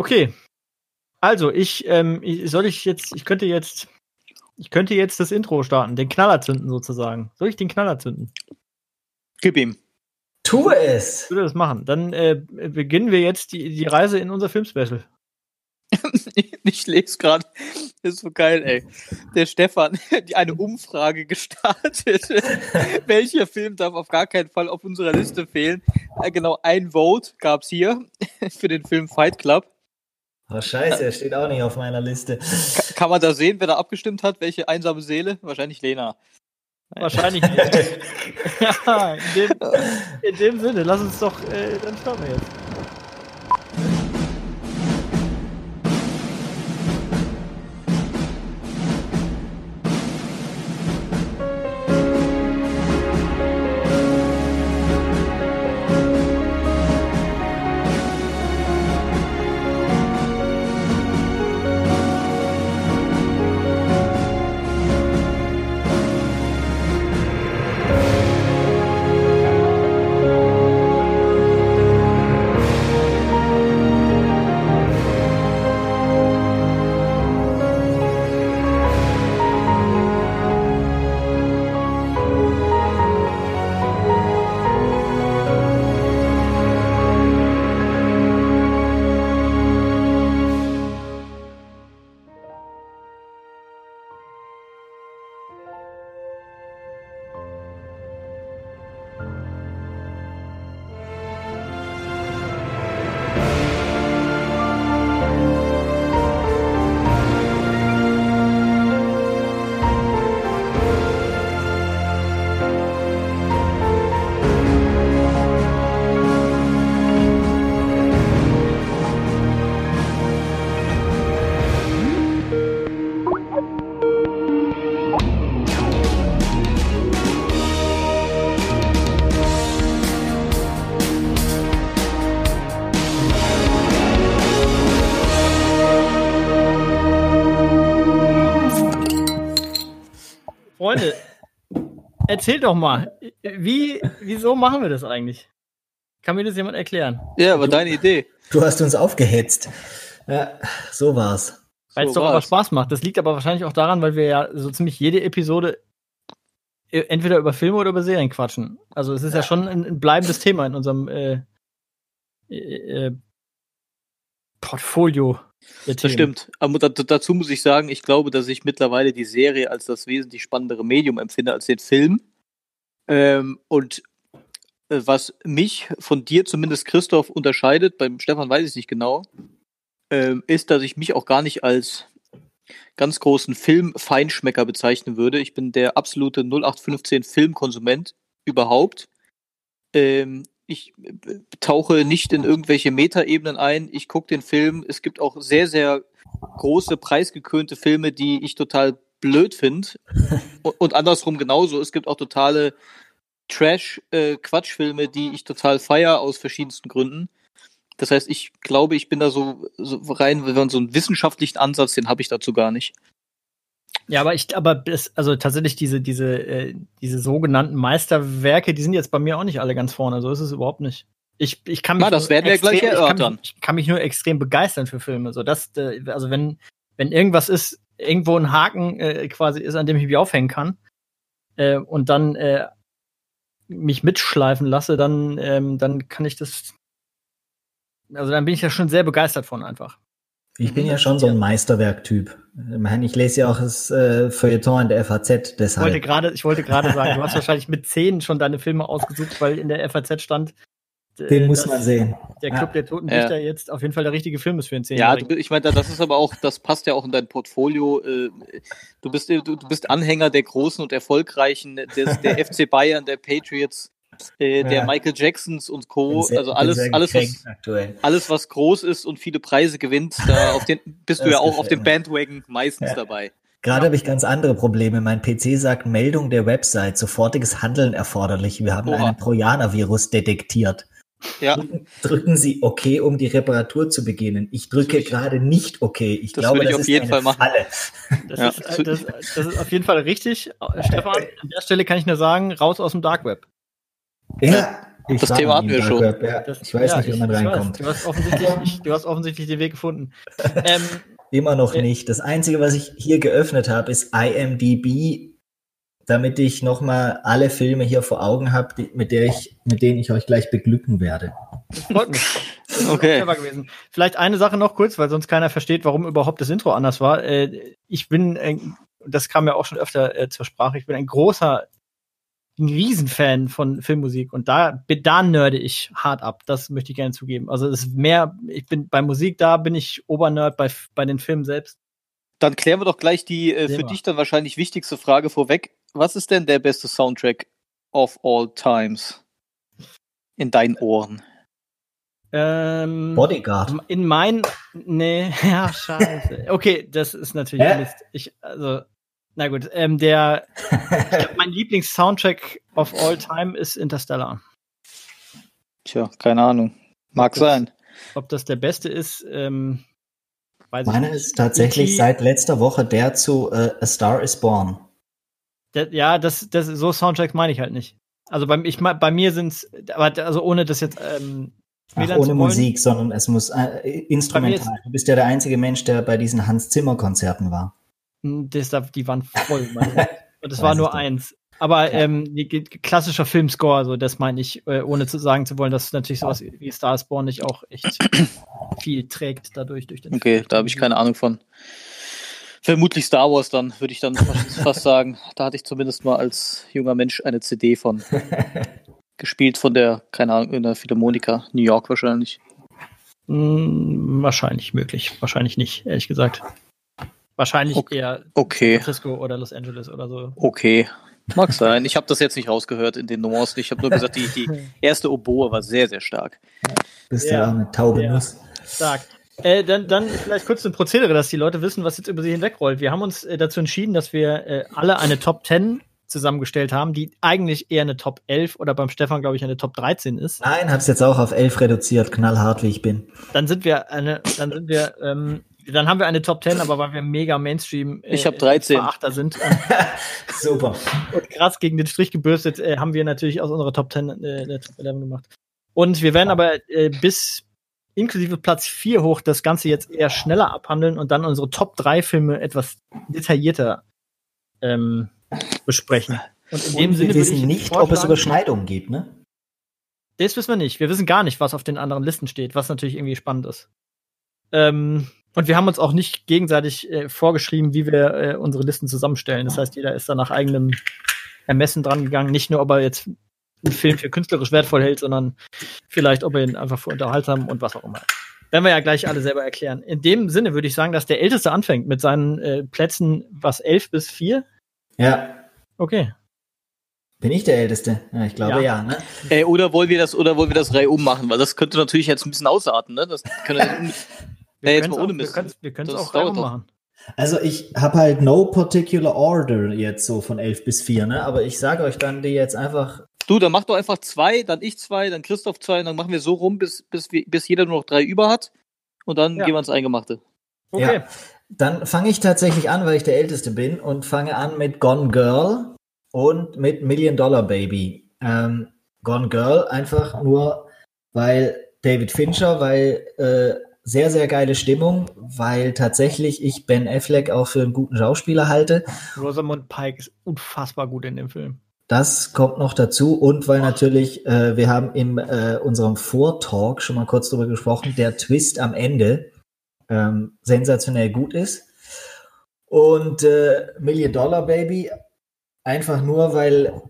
Okay. Also, ich, ähm, soll ich jetzt, ich könnte jetzt, ich könnte jetzt das Intro starten, den Knaller zünden sozusagen. Soll ich den Knaller zünden? Gib ihm. Tu es! Ich würde das machen. Dann äh, beginnen wir jetzt die, die Reise in unser Filmspecial. ich lese gerade, das ist so geil, ey. Der Stefan, die eine Umfrage gestartet. Welcher Film darf auf gar keinen Fall auf unserer Liste fehlen? Äh, genau, ein Vote gab es hier für den Film Fight Club. Oh, scheiße, er steht auch nicht auf meiner Liste. Ka kann man da sehen, wer da abgestimmt hat? Welche einsame Seele? Wahrscheinlich Lena. Wahrscheinlich nicht. ja, in dem, in dem Sinne, lass uns doch, äh, dann starten wir jetzt. Erzähl doch mal, wie, wieso machen wir das eigentlich? Kann mir das jemand erklären? Ja, war deine Idee. Du hast uns aufgehetzt. Ja, so war's. Weil es So doch aber war's. Spaß macht. Das liegt aber wahrscheinlich auch daran, weil wir ja so ziemlich jede Episode äh, entweder über Filme oder über Serien quatschen. Also es ist ja, schon ein, ein bleibendes Thema in unserem äh, äh, äh, Portfolio. Das Themen. stimmt. Aber da, dazu muss ich sagen, ich glaube, dass ich mittlerweile die Serie als das wesentlich spannendere Medium empfinde als den Film. Ähm, und äh, was mich von dir zumindest, Christoph, unterscheidet, beim Stefan weiß ich es nicht genau, ähm, ist, dass ich mich auch gar nicht als ganz großen Film-Feinschmecker bezeichnen würde. Ich bin der absolute 0815 Filmkonsument überhaupt. Ähm, ich äh, tauche nicht in irgendwelche Metaebenen ein. Ich gucke den Film. Es gibt auch sehr, sehr große, preisgekrönte Filme, die ich total blöd finde. und, und andersrum genauso. Es gibt auch totale Trash-Quatschfilme, die ich total feier aus verschiedensten Gründen. Das heißt, ich glaube, ich bin da so, so rein, wenn man so einen wissenschaftlichen Ansatz, den habe ich dazu gar nicht. Ja, aber ich, aber das, also tatsächlich diese, diese, äh, diese sogenannten Meisterwerke, die sind jetzt bei mir auch nicht alle ganz vorne. So ist es überhaupt nicht. Ich, ich kann mich Na, das nur werden wir gleich ich kann, erörtern. mich, ich kann mich nur extrem begeistern für Filme. So, das, äh, also wenn, wenn irgendwas ist, irgendwo ein Haken äh, quasi ist, an dem ich mich aufhängen kann, äh, und dann äh, mich mitschleifen lasse, dann, ähm, dann kann ich das. Also dann bin ich ja schon sehr begeistert von einfach. Ich bin ja schon so ein Meisterwerk-Typ. Ich lese ja auch das äh, Feuilleton in der FAZ, Ich wollte deshalb. gerade, ich wollte gerade sagen, du hast wahrscheinlich mit zehn schon deine Filme ausgesucht, weil in der FAZ stand, äh, Den muss dass man sehen. Der Ja. Club der Toten Ja. Dichter jetzt auf jeden Fall der richtige Film ist für einen Ja, Zehnjährigen. du, ich meine, das ist aber auch, das passt ja auch in dein Portfolio. äh, Du bist, du, du bist Anhänger der großen und erfolgreichen, des, der FC Bayern, der Patriots, äh, der Ja. Michael Jacksons und Co. Sehr- Also alles, alles, was, aktuell. alles, was groß ist und viele Preise gewinnt, da auf den, bist du ja auch auf dem. Bandwagon meistens Ja. dabei. Gerade habe ich ganz andere Probleme. Mein PC sagt Meldung der Website, sofortiges Handeln erforderlich. Wir haben Oha. einen Trojaner-Virus detektiert. Ja, Drücken, Sie OK, um die Reparatur zu beginnen. Ich drücke Das- gerade nicht OK. Ich das glaube, würde ich das auf ist jeden eine Fall machen. Falle. Das, Ja. ist, äh, das, das ist auf jeden Fall richtig. Äh, Stefan, an der Stelle kann ich nur sagen, raus aus dem Dark Web. Ja, Ich Das Thema hatten wir schon. Web, Ja, Das- ich weiß ja, nicht, wie man weiß. reinkommt. Du hast, offensichtlich, ich, du hast offensichtlich den Weg gefunden. ähm, Immer noch Äh, nicht. Das Einzige, was ich hier geöffnet habe, ist IMDb, damit ich nochmal alle Filme hier vor Augen habe, die- mit, der ich, mit denen ich euch gleich beglücken werde. das freut mich. Okay. clever gewesen. Vielleicht eine Sache noch kurz, weil sonst keiner versteht, warum überhaupt das Intro anders war. Äh, ich bin, das kam ja auch schon öfter äh, zur Sprache, ich bin ein großer, ein Riesenfan von Filmmusik und da, da nerde ich hart ab. Das möchte ich gerne zugeben. Also es ist mehr, ich bin bei Musik, da bin ich Obernerd, bei, bei den Filmen selbst. Dann klären wir doch gleich die äh, für dich dann wahrscheinlich wichtigste Frage vorweg. Was ist denn der beste Soundtrack of all times? In deinen Ohren. Ähm, Bodyguard. In mein, nee, ja, scheiße. Okay, das ist natürlich Hä? Mist. Ich, also, na gut, ähm, der, ich glaub, mein Lieblings-Soundtrack of all time ist Interstellar. Tja, keine Ahnung. Mag Das- sein. Ob das der beste ist, ähm, weiß ich Meiner nicht. ist tatsächlich E.T. seit letzter Woche der zu äh, A Star is Born. Der, ja, das, das, so Soundtracks meine ich halt nicht. Also bei, ich, bei mir sind's, aber also ohne das jetzt, ähm, Ach, ohne. Musik, sondern es muss äh, instrumental. Du bist ja der einzige Mensch, der bei diesen Hans Zimmer Konzerten war. Hm, Das, da- die waren voll. Meine. Und das Weiß war nur eins. Aber Ja. ähm, klassischer Filmscore, so das meine ich, äh, ohne zu sagen zu wollen, dass natürlich sowas wie Star Born nicht auch echt viel trägt dadurch durch den Okay, da habe ich keine Ahnung von. Vermutlich Star Wars dann, würde ich dann fast sagen. Da hatte ich zumindest mal als junger Mensch eine CD von. Gespielt von der, keine Ahnung, in der Philharmonika, New York wahrscheinlich. Hm, wahrscheinlich möglich, wahrscheinlich nicht, ehrlich gesagt. Wahrscheinlich Okay. eher San Okay, Francisco oder Los Angeles oder so. okay. Mag sein. Ich habe das jetzt nicht rausgehört in den Nuancen. Ich habe nur gesagt, die, die erste Oboe war sehr, sehr stark. Bist Ja. ja auch eine taube Ja. Stark. Äh, dann, dann vielleicht kurz ein Prozedere, dass die Leute wissen, was jetzt über sie hinwegrollt. Wir haben uns äh, dazu entschieden, dass wir äh, alle eine Top 10 zusammengestellt haben, die eigentlich eher eine Top 11 oder beim Stefan, glaube ich, eine Top 13 ist. Nein, hab's jetzt auch auf elf reduziert, knallhart wie ich bin. Dann sind wir eine, dann sind wir, ähm, dann haben wir eine Top 10, aber weil wir mega Mainstream äh, Ich hab 13. Verachter sind und, Super. und krass gegen den Strich gebürstet, äh, haben wir natürlich aus unserer Top 10 äh, eine Top 11 gemacht. Und wir werden aber äh, bis inklusive Platz 4 hoch das Ganze jetzt eher schneller abhandeln und dann unsere Top 3 Filme etwas detaillierter ähm, besprechen. Und in dem Und Sinne wir wissen ich nicht, ob es Überschneidungen gibt, ne? Das wissen wir nicht. Wir wissen gar nicht, was auf den anderen Listen steht, was natürlich irgendwie spannend ist. Ähm, und wir haben uns auch nicht gegenseitig äh, vorgeschrieben, wie wir äh, unsere Listen zusammenstellen. Das heißt, jeder ist da nach eigenem Ermessen dran gegangen. Nicht nur, ob er jetzt einen Film für künstlerisch wertvoll hält, sondern vielleicht, ob er ihn einfach für unterhaltsam und was auch immer. Werden wir ja gleich alle selber erklären. In dem Sinne würde ich sagen, dass der Älteste anfängt mit seinen äh, Plätzen, was, elf bis vier? Ja. Okay. Bin ich der Älteste? Ja, ich glaube Ja. ja, ne? Äh, oder wollen wir das, oder wollen wir das Reihe ummachen? Weil das könnte natürlich jetzt ein bisschen ausarten, ne? Das können wir, Wir Ja, jetzt mal ohne Mist. Wir können es auch dauert reihum doch. machen. Also ich habe halt no particular order jetzt so von elf bis vier, ne? Aber ich sage euch dann die jetzt einfach. Du, dann mach doch einfach zwei, dann ich zwei, dann Christoph zwei, und dann machen wir so rum, bis, bis, wir, bis jeder nur noch drei über hat. Und dann Ja. gehen wir ins Eingemachte. Okay. Ja. Dann fange ich tatsächlich an, weil ich der Älteste bin und fange an mit Gone Girl und mit Million Dollar Baby. Ähm, Gone Girl einfach nur, weil David Fincher, weil äh, sehr, sehr geile Stimmung, weil tatsächlich ich Ben Affleck auch für einen guten Schauspieler halte. Rosamund Pike ist unfassbar gut in dem Film. Das kommt noch dazu und weil natürlich, äh, wir haben in äh, unserem Vortalk schon mal kurz drüber gesprochen, der Twist am Ende ähm, sensationell gut ist. Und äh, Million Dollar Baby einfach nur, weil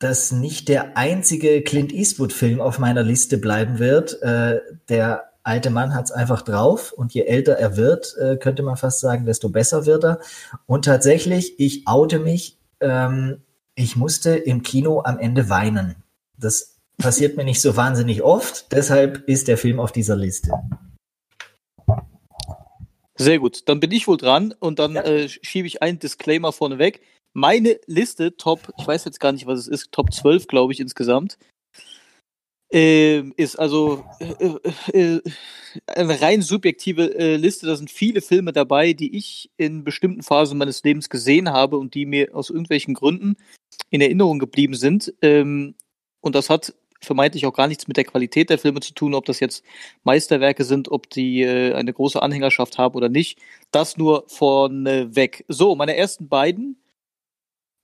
das nicht der einzige Clint Eastwood-Film auf meiner Liste bleiben wird. Äh, der alte Mann hat es einfach drauf und je älter er wird, äh, könnte man fast sagen, desto besser wird er. Und tatsächlich, ich oute mich, ähm, ich musste im Kino am Ende weinen. Das passiert mir nicht so wahnsinnig oft, deshalb ist der Film auf dieser Liste. Sehr gut, dann bin ich wohl dran und dann äh, schiebe ich einen Disclaimer vorneweg. Meine Liste, Top, ich weiß jetzt gar nicht, was es ist, Top 12, glaube ich, insgesamt, ähm, ist also äh, äh, eine rein subjektive äh, Liste. Da sind viele Filme dabei, die ich in bestimmten Phasen meines Lebens gesehen habe und die mir aus irgendwelchen Gründen in Erinnerung geblieben sind. Ähm, und das hat vermeintlich auch gar nichts mit der Qualität der Filme zu tun, ob das jetzt Meisterwerke sind, ob die äh, eine große Anhängerschaft haben oder nicht. Das nur vorneweg. So, meine ersten beiden,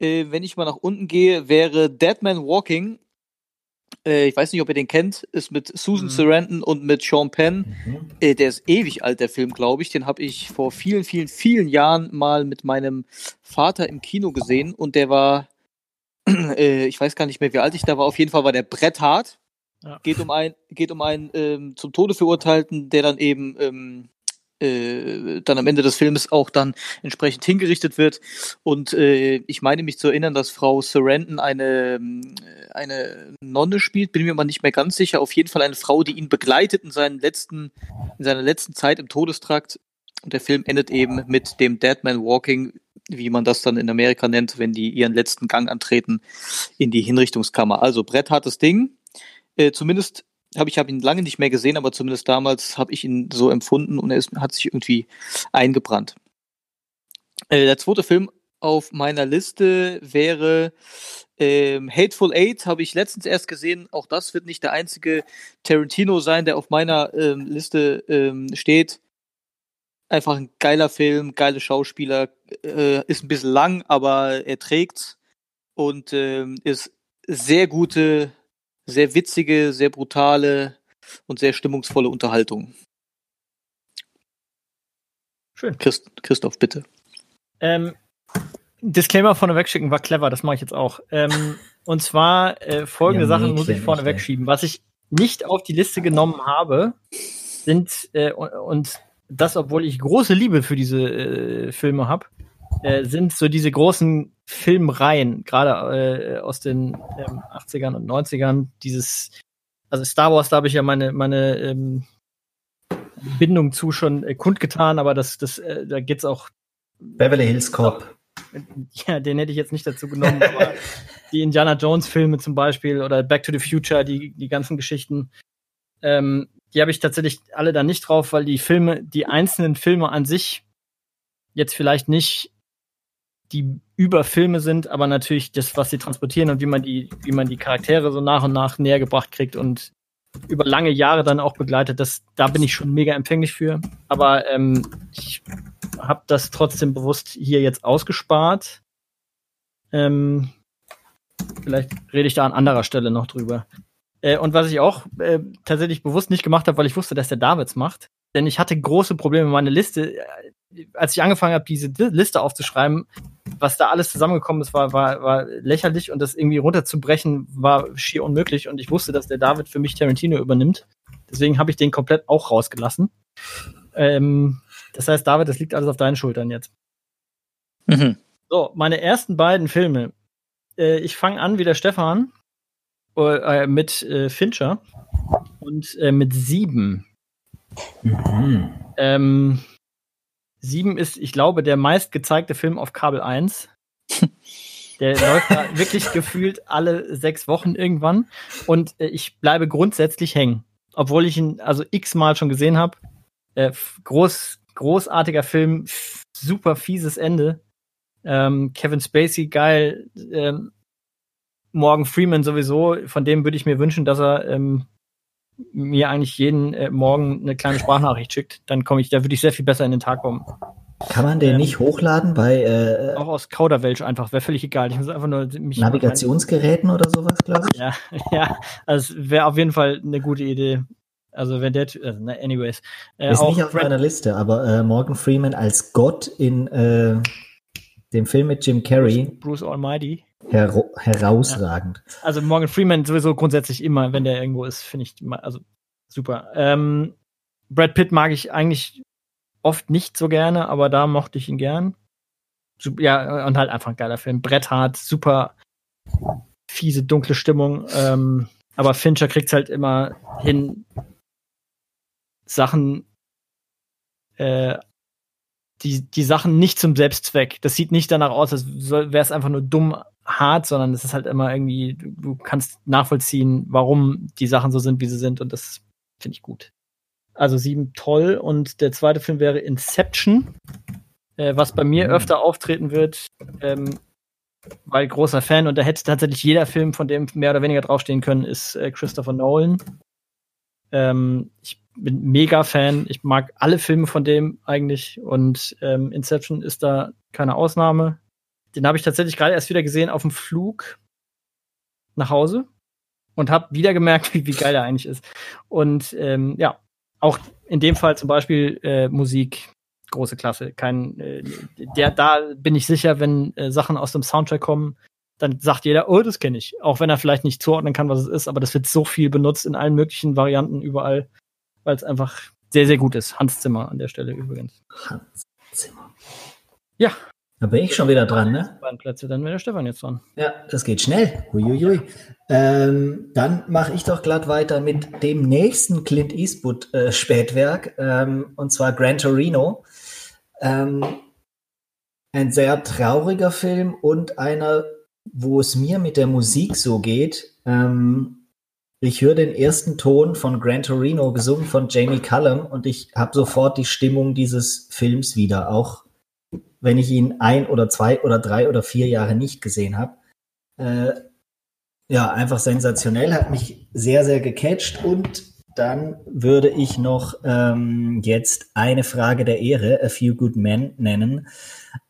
äh, wenn ich mal nach unten gehe, wäre Dead Man Walking äh, ich weiß nicht, ob ihr den kennt, ist mit Susan mhm. Sarandon und mit Sean Penn. Mhm. Äh, der ist ewig alt, der Film, glaube ich. Den habe ich vor vielen, vielen, vielen Jahren mal mit meinem Vater im Kino gesehen und der war, äh, ich weiß gar nicht mehr, wie alt ich da war. Auf jeden Fall war der bretthart. Ja. Geht um ein, geht um einen ähm, zum Tode verurteilten, der dann eben ähm, äh, dann am Ende des Films auch dann entsprechend hingerichtet wird. Und äh, ich meine mich zu erinnern, dass Frau Sarandon eine, äh, eine Nonne spielt, bin mir aber nicht mehr ganz sicher. Auf jeden Fall eine Frau, die ihn begleitet in, seinen letzten, in seiner letzten Zeit im Todestrakt. Und der Film endet eben mit dem Dead Man Walking, wie man das dann in Amerika nennt, wenn die ihren letzten Gang antreten in die Hinrichtungskammer. Also bretthartes Ding. Äh, zumindest habe ich habe ihn lange nicht mehr gesehen, aber zumindest damals habe ich ihn so empfunden und er ist, hat sich irgendwie eingebrannt. Äh, der zweite Film auf meiner Liste wäre ähm, Hateful Eight, habe ich letztens erst gesehen. Auch das wird nicht der einzige Tarantino sein, der auf meiner ähm, Liste ähm, steht. Einfach ein geiler Film, geile Schauspieler, äh, ist ein bisschen lang, aber er trägt und ähm, ist sehr gute sehr witzige, sehr brutale und sehr stimmungsvolle Unterhaltung. Schön. Christ, Christoph, bitte. Ähm, Disclaimer vorneweg schicken war clever, das mache ich jetzt auch. Ähm, und zwar äh, folgende ja, Sachen muss ich vorneweg schieben. Was ich nicht auf die Liste genommen habe, sind, äh, und das, obwohl ich große Liebe für diese äh, Filme habe, äh, sind so diese großen Filmreihen, gerade äh, aus den ähm, 80ern und 90ern, dieses, also Star Wars, da habe ich ja meine, meine ähm, Bindung zu schon äh, kundgetan, aber das, das, äh, da geht's auch. Beverly Hills Cop. Ja, den hätte ich jetzt nicht dazu genommen, aber die Indiana Jones Filme zum Beispiel oder Back to the Future, die, die ganzen Geschichten, ähm, die habe ich tatsächlich alle da nicht drauf, weil die Filme, die einzelnen Filme an sich jetzt vielleicht nicht die über Filme sind, aber natürlich das, was sie transportieren und wie man die, wie man die Charaktere so nach und nach näher gebracht kriegt und über lange Jahre dann auch begleitet, das, da bin ich schon mega empfänglich für. Aber ähm, ich habe das trotzdem bewusst hier jetzt ausgespart. Ähm, vielleicht rede ich da an anderer Stelle noch drüber. Äh, und was ich auch äh, tatsächlich bewusst nicht gemacht habe, weil ich wusste, dass der Davids macht, denn ich hatte große Probleme, meine Liste, äh, als ich angefangen habe, diese Liste aufzuschreiben, was da alles zusammengekommen ist, war, war, war lächerlich und das irgendwie runterzubrechen war schier unmöglich und ich wusste, dass der David für mich Tarantino übernimmt. Deswegen habe ich den komplett auch rausgelassen. Ähm, das heißt, David, das liegt alles auf deinen Schultern jetzt. Mhm. So, meine ersten beiden Filme. Äh, ich fange an wie der Stefan äh, mit äh, Fincher und äh, mit sieben. Mhm. Ähm, sieben ist, ich glaube, der meistgezeigte Film auf Kabel 1. Der läuft da wirklich gefühlt alle sechs Wochen irgendwann. Und äh, ich bleibe grundsätzlich hängen. Obwohl ich ihn also x-mal schon gesehen habe. Äh, groß, großartiger Film, super fieses Ende. Ähm, Kevin Spacey, geil. Ähm, Morgan Freeman sowieso. Von dem würde ich mir wünschen, dass er ähm, mir eigentlich jeden äh, Morgen eine kleine Sprachnachricht schickt, dann komme ich, da würde ich sehr viel besser in den Tag kommen. Kann man den ähm, nicht hochladen bei äh, auch aus Kauderwelsch einfach, wäre völlig egal. Ich muss einfach nur mich Navigationsgeräten oder sowas, glaube ich. Ja, ja, also wäre auf jeden Fall eine gute Idee. Also wenn der, also, anyways. Äh, ist nicht auf meiner Liste, aber äh, Morgan Freeman als Gott in äh, dem Film mit Jim Carrey. Bruce, Bruce Almighty. Her herausragend. Ja. Also Morgan Freeman sowieso grundsätzlich immer, wenn der irgendwo ist, finde ich also super. Ähm, Brad Pitt mag ich eigentlich oft nicht so gerne, aber da mochte ich ihn gern. Ja, und halt einfach ein geiler Film. Brett hart, super fiese, dunkle Stimmung. Ähm, aber Fincher kriegt halt immer hin, Sachen äh, die, die Sachen nicht zum Selbstzweck. Das sieht nicht danach aus, als wäre es einfach nur dumm hart, sondern es ist halt immer irgendwie, du kannst nachvollziehen, warum die Sachen so sind, wie sie sind und das finde ich gut. Also sieben toll und der zweite Film wäre Inception, äh, was bei mir mhm. öfter auftreten wird. Ähm, weil großer Fan und da hätte tatsächlich jeder Film, von dem mehr oder weniger draufstehen können, ist äh, Christopher Nolan. Ähm, ich bin mega Fan. Ich mag alle Filme von dem eigentlich und ähm, Inception ist da keine Ausnahme. Den habe ich tatsächlich gerade erst wieder gesehen auf dem Flug nach Hause und habe wieder gemerkt, wie, wie geil er eigentlich ist. Und ähm, ja, auch in dem Fall zum Beispiel äh, Musik, große Klasse. Kein, äh, der, da bin ich sicher, wenn äh, Sachen aus dem Soundtrack kommen, dann sagt jeder, oh, das kenne ich. Auch wenn er vielleicht nicht zuordnen kann, was es ist, aber das wird so viel benutzt in allen möglichen Varianten überall, weil es einfach sehr, sehr gut ist. Hans Zimmer an der Stelle übrigens. Hans Zimmer. Ja, da bin ich schon wieder dran, ne? Plätze, dann wäre der Stefan jetzt dran. Ja, das geht schnell. Huiuiui. Ähm, dann mache ich doch glatt weiter mit dem nächsten Clint Eastwood äh, Spätwerk, ähm, und zwar Gran Torino. Ähm, ein sehr trauriger Film und einer, wo es mir mit der Musik so geht. Ähm, ich höre den ersten Ton von Gran Torino gesungen von Jamie Cullum und ich habe sofort die Stimmung dieses Films wieder, auch wenn ich ihn ein oder zwei oder drei oder vier Jahre nicht gesehen habe. Äh, ja, einfach sensationell, hat mich sehr, sehr gecatcht und dann würde ich noch ähm, jetzt eine Frage der Ehre, A Few Good Men, nennen.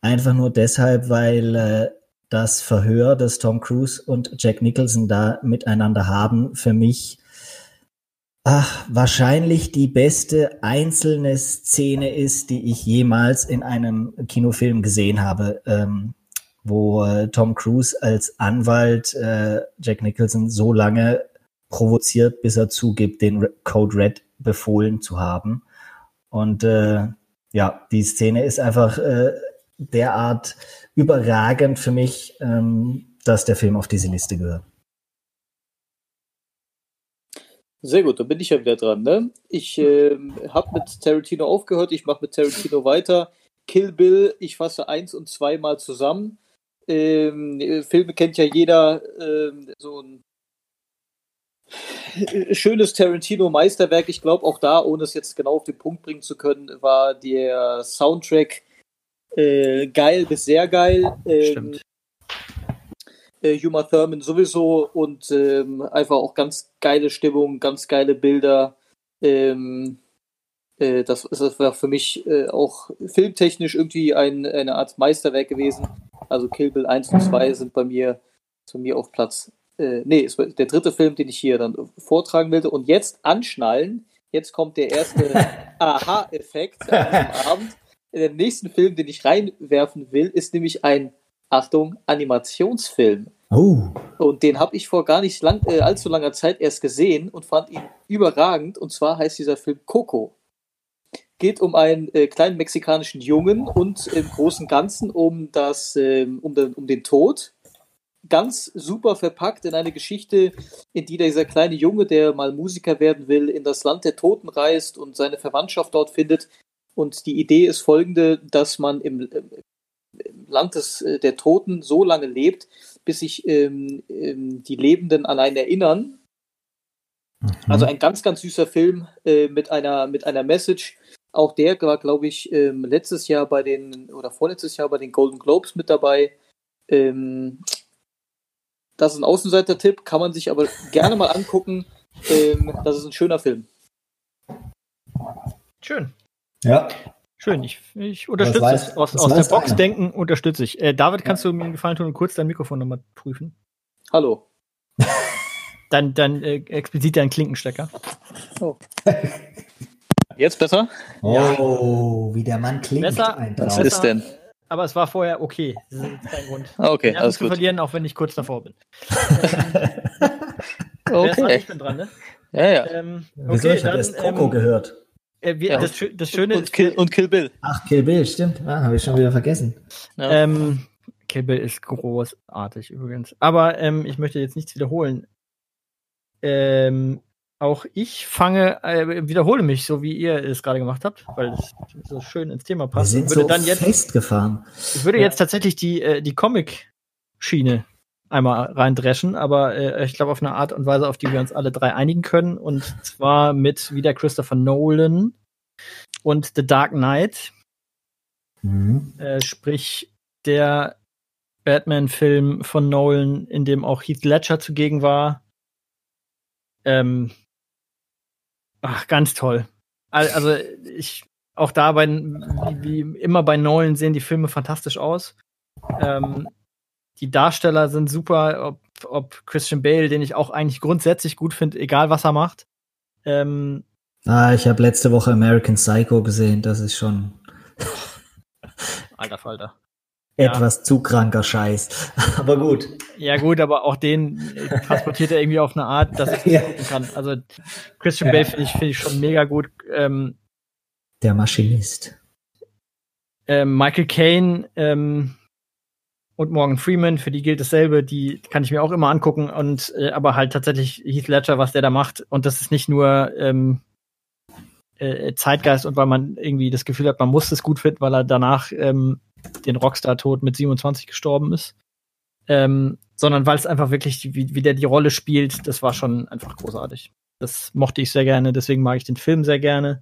Einfach nur deshalb, weil äh, das Verhör, das Tom Cruise und Jack Nicholson da miteinander haben, für mich Ach, wahrscheinlich die beste einzelne Szene ist, die ich jemals in einem Kinofilm gesehen habe, ähm, wo äh, Tom Cruise als Anwalt äh, Jack Nicholson so lange provoziert, bis er zugibt, den Code Red befohlen zu haben. Und äh, ja, die Szene ist einfach äh, derart überragend für mich, ähm, dass der Film auf diese Liste gehört. Sehr gut, dann bin ich ja wieder dran. Ne? Ich äh, habe mit Tarantino aufgehört, ich mache mit Tarantino weiter. Kill Bill, ich fasse eins und zweimal zusammen. Ähm, Filme kennt ja jeder, ähm, so ein schönes Tarantino-Meisterwerk. Ich glaube auch da, ohne es jetzt genau auf den Punkt bringen zu können, war der Soundtrack äh, geil bis sehr geil. Ähm, Stimmt äh, Huma Thurman sowieso und ähm, einfach auch ganz geile Stimmung, ganz geile Bilder. Ähm, äh, das, das war für mich äh, auch filmtechnisch irgendwie ein, eine Art Meisterwerk gewesen. Also Kill Bill 1 und 2 sind bei mir zu mir auf Platz. Äh, nee, es war der dritte Film, den ich hier dann vortragen will. Und jetzt anschnallen. Jetzt kommt der erste Aha-Effekt diesem Abend. Der nächste Film, den ich reinwerfen will, ist nämlich ein Achtung, Animationsfilm. Oh. Und den habe ich vor gar nicht lang, äh, allzu langer Zeit erst gesehen und fand ihn überragend. Und zwar heißt dieser Film Coco. Geht um einen äh, kleinen mexikanischen Jungen und im Großen und Ganzen um, das, äh, um, den, um den Tod. Ganz super verpackt in eine Geschichte, in die dieser kleine Junge, der mal Musiker werden will, in das Land der Toten reist und seine Verwandtschaft dort findet. Und die Idee ist folgende, dass man im, Land des, äh, der Toten so lange lebt, bis sich ähm, ähm, die Lebenden an einen erinnern. Mhm. Also ein ganz, ganz süßer Film äh, mit, einer, mit einer Message. Auch der war, glaube ich, ähm, letztes Jahr bei den, oder vorletztes Jahr bei den Golden Globes mit dabei. Ähm, das ist ein Außenseiter-Tipp, kann man sich aber gerne mal angucken. Ähm, das ist ein schöner Film. Schön. Ja. Schön, ich, ich unterstütze weiß, es. Aus, aus der Box einer. denken unterstütze ich. Äh, David, kannst du mir einen Gefallen tun und kurz dein Mikrofon nochmal prüfen? Hallo. Dann, dann äh, explizit dein Klinkenstecker. Oh. Jetzt besser? Oh, ja. wie der Mann klingt. Besser, Was ist denn? Aber es war vorher okay. Das ist kein Grund. Okay, alles zu gut. verlieren, auch wenn ich kurz davor bin. okay. Ich bin dran, ne? Ja, ja. Ähm, okay, Wieso? Ich habe erst Coco ähm, gehört. Äh, wir, ja. das, das, Schöne und, Kill, und Kill Bill. Ach, Kill Bill, stimmt. Ah, habe ich schon wieder vergessen. Ja. Ähm, Kill Bill ist großartig übrigens. Aber ähm, ich möchte jetzt nichts wiederholen. Ähm, auch ich fange, äh, wiederhole mich, so wie ihr es gerade gemacht habt, weil es so schön ins Thema passt. Wir sind würde so dann jetzt, festgefahren. Ich würde ja. jetzt tatsächlich die, äh, die Comic-Schiene einmal reindreschen, aber äh, ich glaube auf eine Art und Weise, auf die wir uns alle drei einigen können. Und zwar mit wieder Christopher Nolan und The Dark Knight. Mhm. Äh, sprich, der Batman-Film von Nolan, in dem auch Heath Ledger zugegen war. Ähm, ach, ganz toll. Also ich auch da bei, wie, wie immer bei Nolan sehen die Filme fantastisch aus. Ähm, die Darsteller sind super, ob, ob Christian Bale, den ich auch eigentlich grundsätzlich gut finde, egal was er macht. Ähm, ah, ich habe letzte Woche American Psycho gesehen, das ist schon. Alter Falter. Etwas ja. zu kranker Scheiß. aber gut. Ja, gut, aber auch den transportiert er irgendwie auf eine Art, dass ich ja. kann. Also Christian Bale finde ich, find ich schon mega gut. Ähm, Der Maschinist. Ähm, Michael Caine, ähm, und Morgan Freeman, für die gilt dasselbe, die kann ich mir auch immer angucken und äh, aber halt tatsächlich Heath Ledger, was der da macht und das ist nicht nur ähm, äh, Zeitgeist und weil man irgendwie das Gefühl hat, man muss es gut finden, weil er danach ähm, den Rockstar-Tod mit 27 gestorben ist, ähm, sondern weil es einfach wirklich, wie, wie der die Rolle spielt, das war schon einfach großartig. Das mochte ich sehr gerne, deswegen mag ich den Film sehr gerne.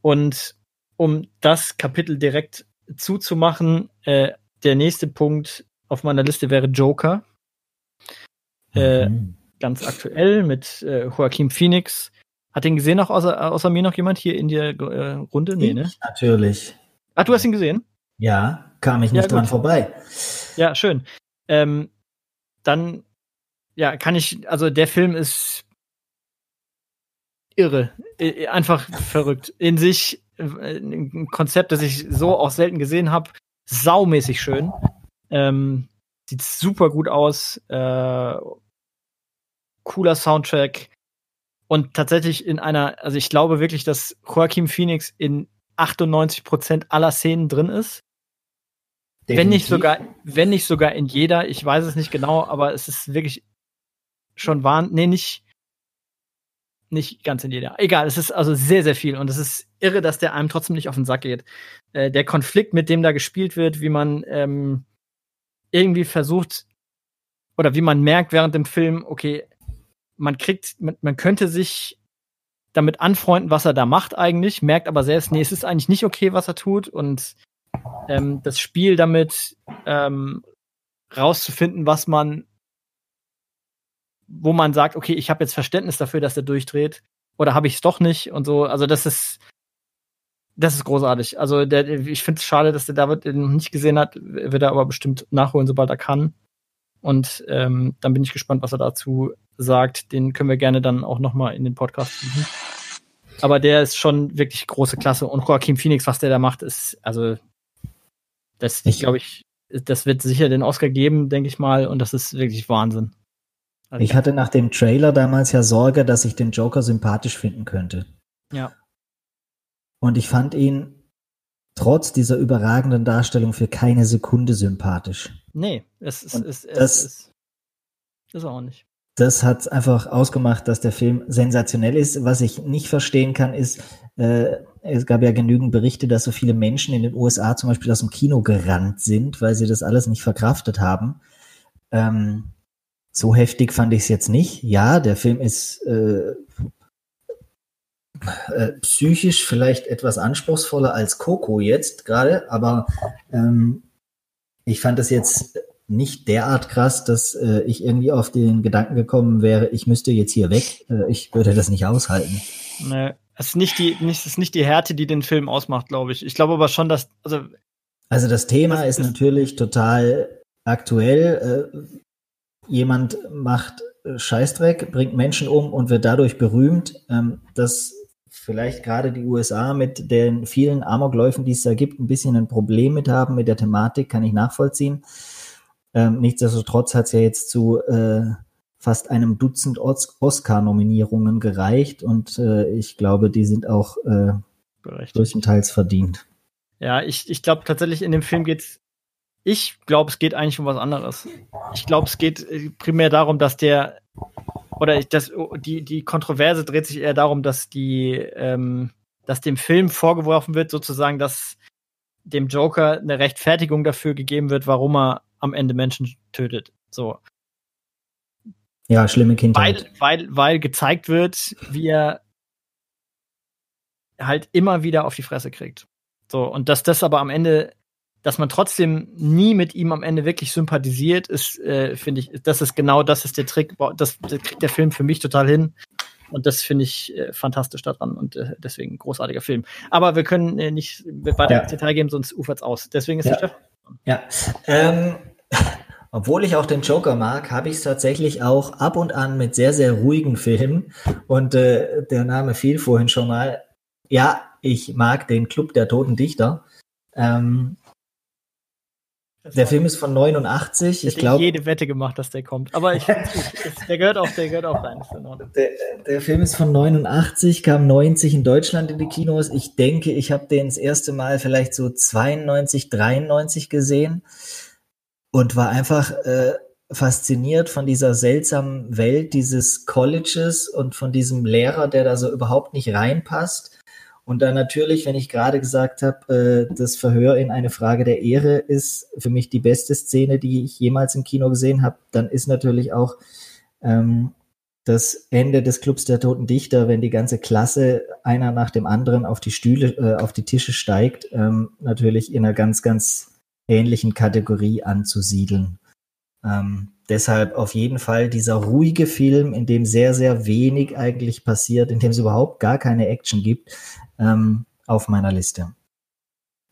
Und um das Kapitel direkt zuzumachen, äh, der nächste Punkt auf meiner Liste wäre Joker. Äh, mhm. ganz aktuell mit äh, Joaquin Phoenix. Hat den gesehen auch außer, außer mir noch jemand hier in der äh, Runde? Nee, ne? Natürlich. Ach, du hast ihn gesehen? Ja, kam ich nicht ja, dran vorbei. Ja, schön. Ähm, dann, ja, kann ich, also der Film ist irre. Einfach verrückt. In sich äh, ein Konzept, das ich so auch selten gesehen habe saumäßig schön. Ähm, sieht super gut aus. Äh, cooler Soundtrack. Und tatsächlich in einer, also ich glaube wirklich, dass Joaquin Phoenix in 98% aller Szenen drin ist. Definitiv. Wenn nicht sogar, wenn nicht sogar in jeder, ich weiß es nicht genau, aber es ist wirklich schon wahr, nee, nicht, nicht ganz in jeder. Egal, es ist also sehr, sehr viel und es ist irre, dass der einem trotzdem nicht auf den Sack geht. Äh, der Konflikt, mit dem da gespielt wird, wie man ähm, irgendwie versucht oder wie man merkt während dem Film, okay, man kriegt, man, man könnte sich damit anfreunden, was er da macht eigentlich, merkt aber selbst, nee, es ist eigentlich nicht okay, was er tut und ähm, das Spiel damit ähm, rauszufinden, was man wo man sagt, okay, ich habe jetzt Verständnis dafür, dass er durchdreht, oder habe ich es doch nicht und so. Also das ist das ist großartig. Also der, ich finde es schade, dass der David den noch nicht gesehen hat, wird er aber bestimmt nachholen, sobald er kann. Und ähm, dann bin ich gespannt, was er dazu sagt. Den können wir gerne dann auch noch mal in den Podcast suchen. Aber der ist schon wirklich große Klasse. Und Joaquin Phoenix, was der da macht, ist, also, das, ich glaube ich, das wird sicher den Oscar geben, denke ich mal. Und das ist wirklich Wahnsinn. Also ich hatte nach dem Trailer damals ja Sorge, dass ich den Joker sympathisch finden könnte. Ja. Und ich fand ihn trotz dieser überragenden Darstellung für keine Sekunde sympathisch. Nee, es ist, es, es, das, es ist auch nicht. Das hat einfach ausgemacht, dass der Film sensationell ist. Was ich nicht verstehen kann, ist, äh, es gab ja genügend Berichte, dass so viele Menschen in den USA zum Beispiel aus dem Kino gerannt sind, weil sie das alles nicht verkraftet haben. Ähm, so heftig fand ich es jetzt nicht. Ja, der Film ist äh, äh, psychisch vielleicht etwas anspruchsvoller als Coco jetzt gerade, aber ähm, ich fand das jetzt nicht derart krass, dass äh, ich irgendwie auf den Gedanken gekommen wäre, ich müsste jetzt hier weg. Äh, ich würde das nicht aushalten. Nee, es ist nicht die, nicht, es ist nicht die Härte, die den Film ausmacht, glaube ich. Ich glaube aber schon, dass, also. Also das Thema das, ist natürlich total aktuell. Äh, jemand macht Scheißdreck, bringt Menschen um und wird dadurch berühmt, ähm, dass vielleicht gerade die USA mit den vielen Amokläufen, die es da gibt, ein bisschen ein Problem mit haben mit der Thematik, kann ich nachvollziehen. Ähm, nichtsdestotrotz hat es ja jetzt zu äh, fast einem Dutzend Os Oscar-Nominierungen gereicht und äh, ich glaube, die sind auch äh, größtenteils verdient. Ja, ich, ich glaube tatsächlich in dem Film geht's ich glaube, es geht eigentlich um was anderes. Ich glaube, es geht äh, primär darum, dass der oder das, die, die Kontroverse dreht sich eher darum, dass die, ähm, dass dem Film vorgeworfen wird, sozusagen, dass dem Joker eine Rechtfertigung dafür gegeben wird, warum er am Ende Menschen tötet. So. Ja, schlimme Kindheit. Weil, weil, weil gezeigt wird, wie er halt immer wieder auf die Fresse kriegt. So, und dass das aber am Ende dass man trotzdem nie mit ihm am Ende wirklich sympathisiert, ist, äh, finde ich, das ist genau das ist der Trick, das, das kriegt der Film für mich total hin. Und das finde ich äh, fantastisch daran und äh, deswegen großartiger Film. Aber wir können äh, nicht weiter Ja. ins Detail geben, sonst ufert's aus. Deswegen ist Ja. der Chef. Ja. Ähm, obwohl ich auch den Joker mag, habe ich es tatsächlich auch ab und an mit sehr, sehr ruhigen Filmen. Und äh, der Name fiel vorhin schon mal. Ja, ich mag den Club der Toten Dichter. Ähm, der Film ist von 89. Ich Ich glaube, jede Wette gemacht, dass der kommt. Aber ich, der gehört auch, der gehört auch rein. Der, der Film ist von 89, kam 90 in Deutschland in die Kinos. Ich denke, ich habe den das erste Mal vielleicht so 92, 93 gesehen und war einfach äh, fasziniert von dieser seltsamen Welt dieses Colleges und von diesem Lehrer, der da so überhaupt nicht reinpasst. Und dann natürlich, wenn ich gerade gesagt habe, äh, das Verhör in eine Frage der Ehre ist für mich die beste Szene, die ich jemals im Kino gesehen habe, dann ist natürlich auch ähm, das Ende des Clubs der Toten Dichter, wenn die ganze Klasse einer nach dem anderen auf die Stühle, äh, auf die Tische steigt, ähm, natürlich in einer ganz, ganz ähnlichen Kategorie anzusiedeln. Ähm, deshalb auf jeden Fall dieser ruhige Film, in dem sehr, sehr wenig eigentlich passiert, in dem es überhaupt gar keine Action gibt, ähm, auf meiner Liste.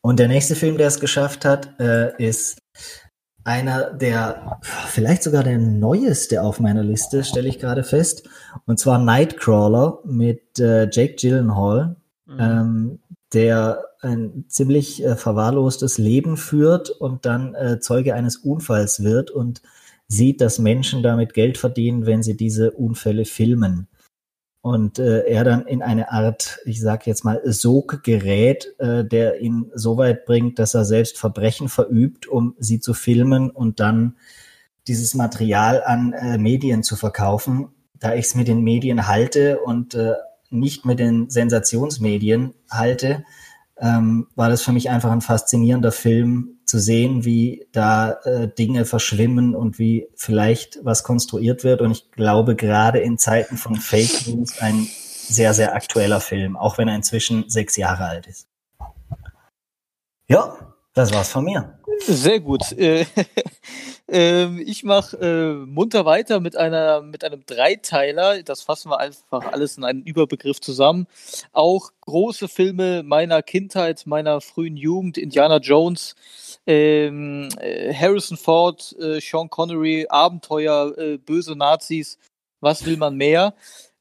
Und der nächste Film, der es geschafft hat, äh, ist einer der, vielleicht sogar der neueste auf meiner Liste, stelle ich gerade fest. Und zwar Nightcrawler mit äh, Jake Gyllenhaal, Mhm. ähm, der ein ziemlich äh, verwahrlostes Leben führt und dann äh, Zeuge eines Unfalls wird und sieht, dass Menschen damit Geld verdienen, wenn sie diese Unfälle filmen. Und äh, er dann in eine Art, ich sag jetzt mal, Sog gerät, äh, der ihn so weit bringt, dass er selbst Verbrechen verübt, um sie zu filmen und dann dieses Material an äh, Medien zu verkaufen. Da ich es mit den Medien halte und äh, nicht mit den Sensationsmedien halte, ähm, war das für mich einfach ein faszinierender Film zu sehen, wie da äh, Dinge verschwimmen und wie vielleicht was konstruiert wird. Und ich glaube, gerade in Zeiten von Fake News ein sehr, sehr aktueller Film, auch wenn er inzwischen sechs Jahre alt ist. Ja, das war's von mir. Sehr gut. Äh, ähm, ich mache äh, munter weiter mit einer mit einem Dreiteiler. Das fassen wir einfach alles in einen Überbegriff zusammen. Auch große Filme meiner Kindheit, meiner frühen Jugend, Indiana Jones, ähm, äh, Harrison Ford, Sean Connery, Abenteuer, böse Nazis. Was will man mehr?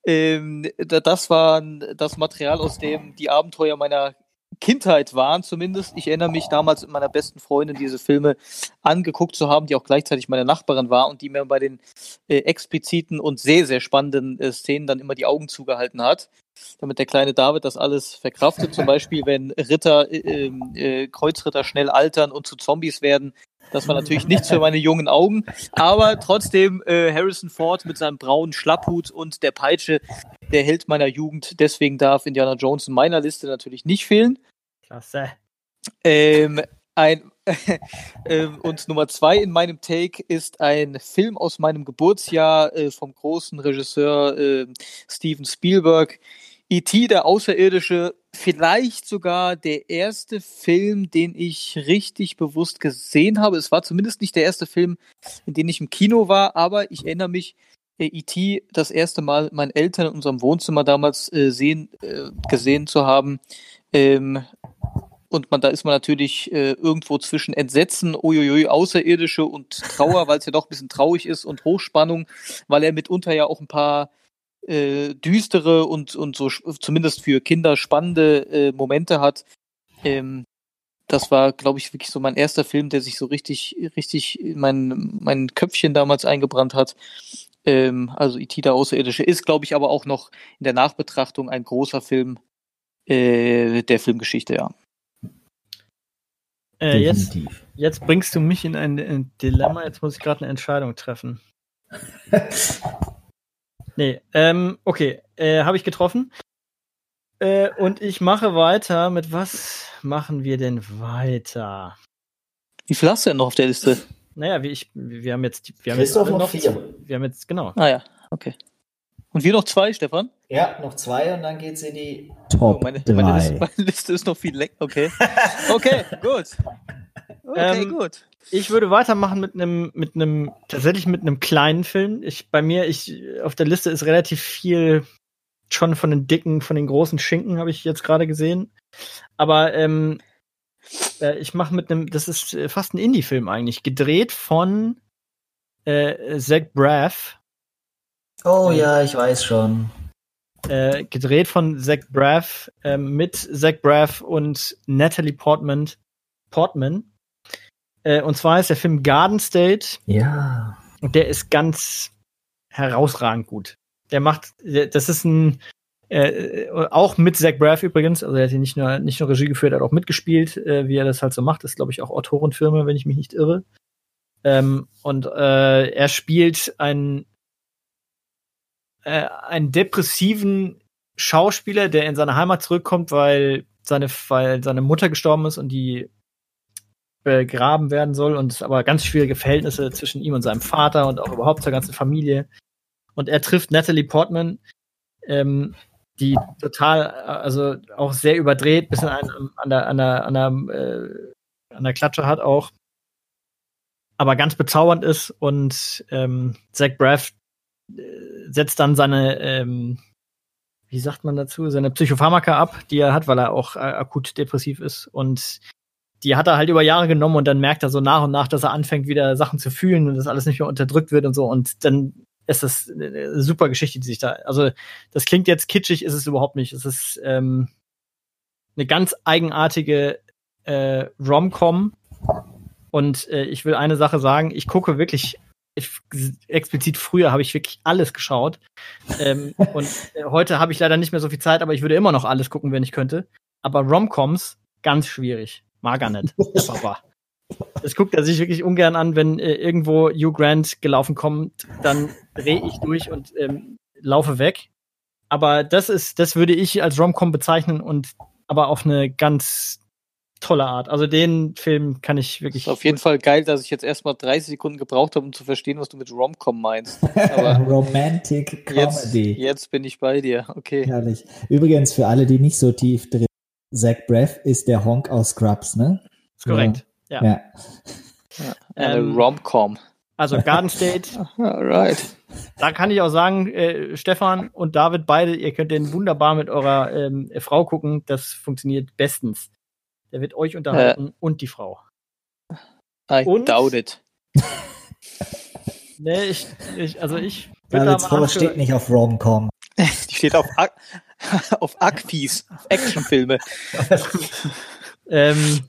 Ähm, da- das war das Material, aus dem die Abenteuer meiner Kindheit waren zumindest. Ich erinnere mich damals mit meiner besten Freundin diese Filme angeguckt zu haben, die auch gleichzeitig meine Nachbarin war und die mir bei den äh, expliziten und sehr, sehr spannenden äh, Szenen dann immer die Augen zugehalten hat, damit der kleine David das alles verkraftet. Zum Beispiel, wenn Ritter, äh, äh, Kreuzritter schnell altern und zu Zombies werden. Das war natürlich nichts für meine jungen Augen, aber trotzdem äh, Harrison Ford mit seinem braunen Schlapphut und der Peitsche, der Held meiner Jugend. Deswegen darf Indiana Jones in meiner Liste natürlich nicht fehlen. Klasse. Ähm, ein, ähm, und Nummer zwei in meinem Take ist ein Film aus meinem Geburtsjahr äh, vom großen Regisseur äh, Steven Spielberg. E.T., der Außerirdische, vielleicht sogar der erste Film, den ich richtig bewusst gesehen habe. Es war zumindest nicht der erste Film, in dem ich im Kino war, aber ich erinnere mich, äh, E.T. das erste Mal meinen Eltern in unserem Wohnzimmer damals äh, sehen, äh, gesehen zu haben. Ähm, und man, da ist man natürlich äh, irgendwo zwischen Entsetzen, uiuiui, Außerirdische und Trauer, weil es ja doch ein bisschen traurig ist und Hochspannung, weil er mitunter ja auch ein paar äh, düstere und, und so zumindest für Kinder spannende äh, Momente hat. Ähm, das war, glaube ich, wirklich so mein erster Film, der sich so richtig, richtig in mein, mein Köpfchen damals eingebrannt hat. Ähm, also E.T. der Außerirdische ist, glaube ich, aber auch noch in der Nachbetrachtung ein großer Film äh, der Filmgeschichte, ja. Äh, jetzt, jetzt bringst du mich in ein, ein Dilemma. Jetzt muss ich gerade eine Entscheidung treffen. Nee, ähm, okay, äh, habe ich getroffen. Äh, und ich mache weiter. Mit was machen wir denn weiter? Wie viel hast du denn noch auf der Liste? Naja, wie ich, wir haben jetzt, wir haben Christoph jetzt noch vier. Wir haben jetzt, genau. Ah ja, okay. Und wir noch zwei, Stefan? Ja, noch zwei und dann geht's in die Oh, Top meine, meine, Liste, drei. meine Liste ist noch viel länger. Okay. Okay, gut. Okay, Ähm, gut. Ich würde weitermachen mit einem, mit einem, tatsächlich mit einem kleinen Film. Ich, bei mir, ich, auf der Liste ist relativ viel schon von den dicken, von den großen Schinken, habe ich jetzt gerade gesehen. Aber ähm, äh, ich mache mit einem, das ist äh, fast ein Indie-Film eigentlich, gedreht von äh, Zach Braff. Oh ja, ich weiß schon. Äh, gedreht von Zach Braff, äh, mit Zach Braff und Natalie Portman. Portman. Äh, und zwar ist der Film Garden State. Ja. Und der ist ganz herausragend gut. Der macht, der, das ist ein, äh, auch mit Zach Braff übrigens, also er hat hier nicht nur, nicht nur Regie geführt, er hat auch mitgespielt, äh, wie er das halt so macht. Das ist, glaube ich, auch Autorenfirma, wenn ich mich nicht irre. Ähm, und äh, er spielt einen, äh, einen depressiven Schauspieler, der in seine Heimat zurückkommt, weil seine, weil seine Mutter gestorben ist und die begraben werden soll und es aber ganz schwierige Verhältnisse zwischen ihm und seinem Vater und auch überhaupt zur ganzen Familie. Und er trifft Natalie Portman, ähm, die total, also auch sehr überdreht, bisschen an, an der, an der, an der, äh, an der Klatsche hat auch, aber ganz bezaubernd ist und ähm, Zach Braff äh, setzt dann seine, ähm, wie sagt man dazu, seine Psychopharmaka ab, die er hat, weil er auch äh, akut depressiv ist und die hat er halt über Jahre genommen und dann merkt er so nach und nach, dass er anfängt, wieder Sachen zu fühlen und das alles nicht mehr unterdrückt wird und so. Und dann ist das eine super Geschichte, die sich da. Also, das klingt jetzt kitschig, ist es überhaupt nicht. Es ist ähm, eine ganz eigenartige äh, Rom-Com. Und äh, ich will eine Sache sagen, ich gucke wirklich, ich, explizit früher habe ich wirklich alles geschaut. Ähm, und äh, heute habe ich leider nicht mehr so viel Zeit, aber ich würde immer noch alles gucken, wenn ich könnte. Aber Rom-Coms, ganz schwierig. Mag er nicht, der Papa. Das guckt er sich wirklich ungern an, wenn äh, irgendwo Hugh Grant gelaufen kommt, dann drehe ich durch und ähm, laufe weg. Aber das ist, das würde ich als Romcom bezeichnen und aber auf eine ganz tolle Art. Also den Film kann ich wirklich. Ist auf jeden Fall geil, dass ich jetzt erstmal 30 Sekunden gebraucht habe, um zu verstehen, was du mit Romcom meinst. Aber Romantic jetzt, Comedy. jetzt bin ich bei dir. Okay. Herrlich. Übrigens, für alle, die nicht so tief drin Zach Braff ist der Honk aus Scrubs, ne? Ist korrekt. Ja. Ja. Eine Ähm, Romcom. Also Garden State, Alright. da kann ich auch sagen, äh, Stefan und David beide, ihr könnt den wunderbar mit eurer ähm, Frau gucken. Das funktioniert bestens. Der wird euch unterhalten und die Frau. I Und? doubt it. Nee, ich, ich also ich Davids Frau steht nicht auf Rom-Com. Die steht auf, Ak auf Akfis, auf Actionfilme. Ähm,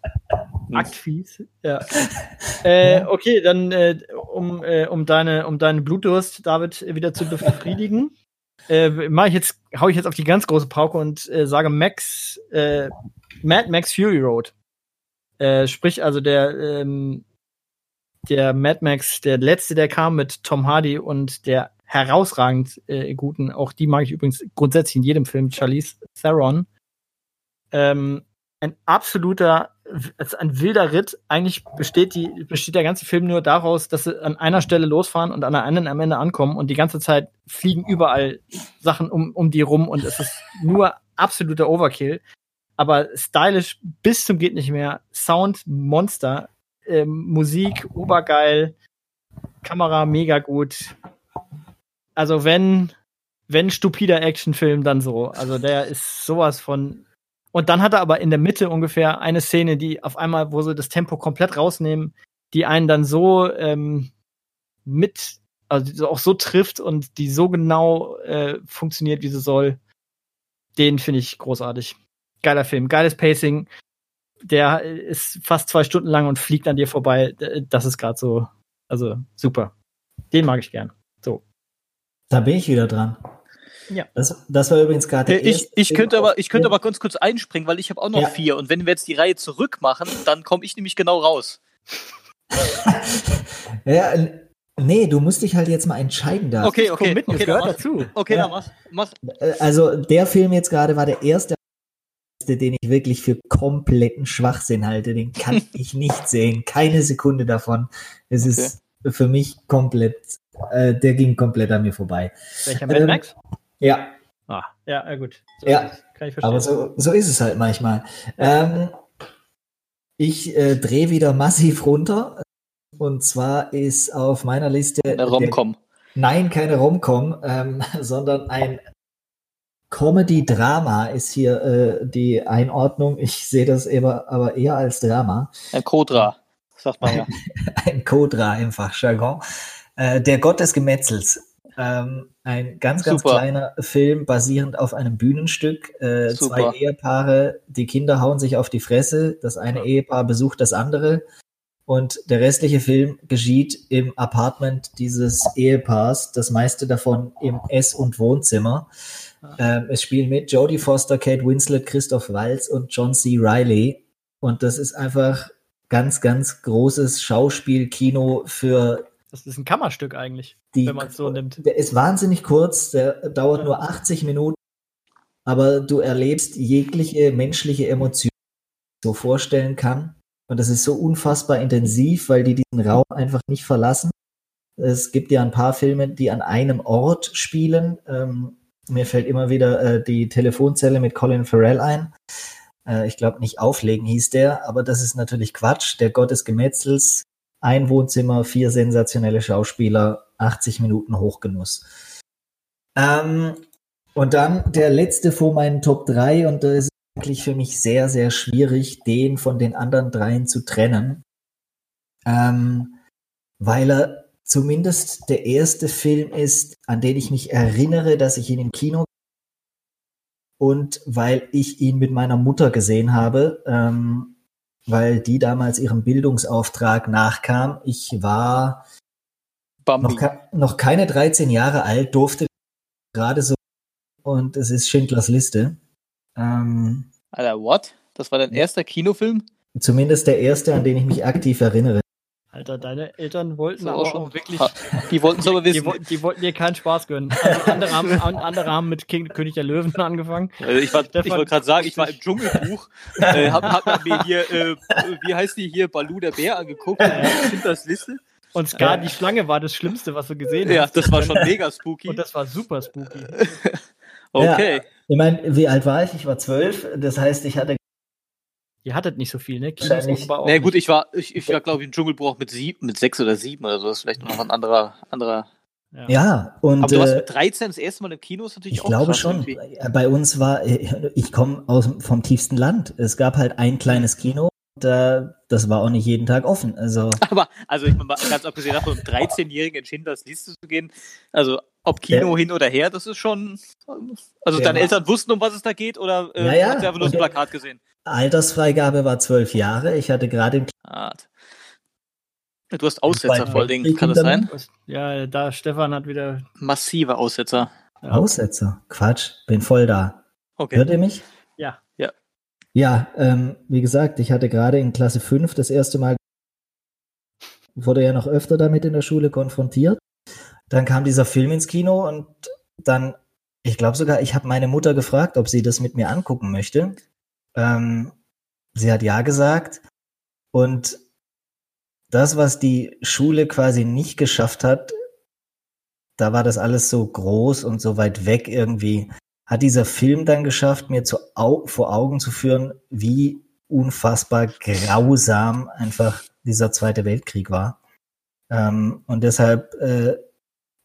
Aktfies, ja. äh, okay, dann äh, um, äh, um deine um deinen Blutdurst, David, wieder zu befriedigen, äh, mach ich jetzt, hau ich jetzt auf die ganz große Pauke und äh, sage Max, äh, Mad Max Fury Road. Äh, sprich also der ähm, der Mad Max, der letzte, der kam mit Tom Hardy und der herausragend guten, auch die mag ich übrigens grundsätzlich in jedem Film, Charlize Theron. Ähm, ein absoluter, also ein wilder Ritt. Eigentlich besteht die, besteht der ganze Film nur daraus, dass sie an einer Stelle losfahren und an der anderen am Ende ankommen und die ganze Zeit fliegen überall Sachen um, um die rum und es ist nur absoluter Overkill. Aber stylisch bis zum geht nicht mehr. Sound Monster, ähm, Musik obergeil, Kamera mega gut. Also wenn wenn stupider Actionfilm, dann so. Also der ist sowas von und dann hat er aber in der Mitte ungefähr eine Szene, die auf einmal, wo sie das Tempo komplett rausnehmen, die einen dann so ähm, mit, also auch so trifft und die so genau äh, funktioniert, wie sie soll. Den finde ich großartig. Geiler Film, geiles Pacing. Der ist fast zwei Stunden lang und fliegt an dir vorbei. Das ist gerade so, also super. Den mag ich gern. So. Da bin ich wieder dran. Ja. Das, das war übrigens gerade der Ich, erste ich Film könnte aber, ich könnte aber ganz kurz einspringen, weil ich habe auch noch Ja. vier. Und wenn wir jetzt die Reihe zurück machen, dann komme ich nämlich genau raus. ja, nee, du musst dich halt jetzt mal entscheiden da. Okay, okay, Commitment okay, gehört dazu. okay, Ja. dann mach, mach. Äh, Also der Film jetzt gerade war der erste, den ich wirklich für kompletten Schwachsinn halte. Den kann ich nicht sehen. Keine Sekunde davon. Es ist für mich komplett, äh, der ging komplett an mir vorbei. Welcher Mad Ähm, Max? Ja, Ah, ja, ja, gut. So Ja. Kann ich verstehen. aber so, so ist es halt manchmal. Ähm, Ich äh, drehe wieder massiv runter. Und zwar ist auf meiner Liste. Eine Romcom. Nein, keine Romcom, ähm, sondern ein Comedy-Drama ist hier äh, die Einordnung. Ich sehe das aber, aber eher als Drama. Ein Kodra, sagt man ja. ein Kodra im Fachjargon. Äh, der Gott des Gemetzels. Ähm, ein ganz, ganz Super. kleiner Film basierend auf einem Bühnenstück. Äh, zwei Ehepaare, die Kinder hauen sich auf die Fresse. Das eine Ehepaar besucht das andere. Und der restliche Film geschieht im Apartment dieses Ehepaars. Das meiste davon im Ess- und Wohnzimmer. Ähm, es spielen mit Jodie Foster, Kate Winslet, Christoph Waltz und John C. Riley. Und das ist einfach ganz, ganz großes Schauspielkino für Das ist ein Kammerstück eigentlich, die. wenn man es so nimmt. Der ist wahnsinnig kurz, der dauert nur 80 Minuten, aber du erlebst jegliche menschliche Emotion, die man so vorstellen kann. Und das ist so unfassbar intensiv, weil die diesen Raum einfach nicht verlassen. Es gibt ja ein paar Filme, die an einem Ort spielen. Ähm, mir fällt immer wieder äh, die Telefonzelle mit Colin Farrell ein. Äh, ich glaube, nicht auflegen hieß der, aber das ist natürlich Quatsch. Der Gott des Gemetzels, ein Wohnzimmer, vier sensationelle Schauspieler, 80 Minuten Hochgenuss. Ähm, und dann der letzte vor meinen Top 3 und da ist es wirklich für mich sehr, sehr schwierig, den von den anderen dreien zu trennen. Ähm, weil er zumindest der erste Film ist, an den ich mich erinnere, dass ich ihn im Kino und weil ich ihn mit meiner Mutter gesehen habe, ähm, weil die damals ihrem Bildungsauftrag nachkam. Ich war noch, noch keine 13 Jahre alt, durfte gerade so und es ist Schindlers Liste. Ähm, Alter, what? Das war dein erster Kinofilm? zumindest der erste, an den ich mich aktiv erinnere. Alter, deine Eltern wollten So aber auch auch schon. wirklich. Die wollten es aber Die, wissen. wollten- die wollten dir keinen Spaß gönnen. Also andere, haben, an- andere haben mit King, König der Löwen angefangen. Also ich war- ich wollte gerade sagen, ich war im Dschungelbuch, äh, hab, hab mir hier, äh, wie heißt die hier, Balu der Bär angeguckt, Schindlers Liste. Und Scar, die Schlange, war das Schlimmste, was du gesehen Ja, hast. das war schon mega spooky. Und das war super spooky. Okay. Ich meine, wie alt war ich? Ich war zwölf. Das heißt, ich hatte Ihr hattet nicht so viel, ne? Kinos offenbar auch Na nee, gut, ich war, ich, ich war glaube ich im Dschungelbuch mit sieben, mit sechs oder sieben oder so. Das ist vielleicht noch ein anderer, anderer. Ja. ja und Aber du warst äh, mit 13 das erste Mal im Kino, ist natürlich Ich auch glaube krass schon. irgendwie. Bei uns war, äh, ich komme aus vom tiefsten Land. Es gab halt ein kleines Kino. Da, das war auch nicht jeden Tag offen. Also Aber, also ich meine, mal ganz abgesehen davon, einem 13-Jährigen in Schindlers Liste zu gehen, also ob Kino Ja. hin oder her, das ist schon. Also Der deine war- Eltern wussten, um was es da geht, oder äh, Ja, ja. hast du einfach nur das der- Plakat gesehen? Altersfreigabe war zwölf Jahre. Ich hatte gerade im Ah. Du hast Aussetzer vor allen Dingen, kann das sein? Ja, da Stefan hat wieder. Massive Aussetzer. Ja. Aussetzer. Quatsch, bin voll da. Okay. Hört ihr mich? Ja. Ja. Ja, ähm, wie gesagt, ich hatte gerade in Klasse 5 das erste Mal, wurde ja noch öfter damit in der Schule konfrontiert. Dann kam dieser Film ins Kino und dann, ich glaube sogar, ich habe meine Mutter gefragt, ob sie das mit mir angucken möchte. Ähm, sie hat ja gesagt. Und das, was die Schule quasi nicht geschafft hat, da war das alles so groß und so weit weg irgendwie hat dieser Film dann geschafft, mir zu Au vor Augen zu führen, wie unfassbar grausam einfach dieser Zweite Weltkrieg war. Ähm, und deshalb äh,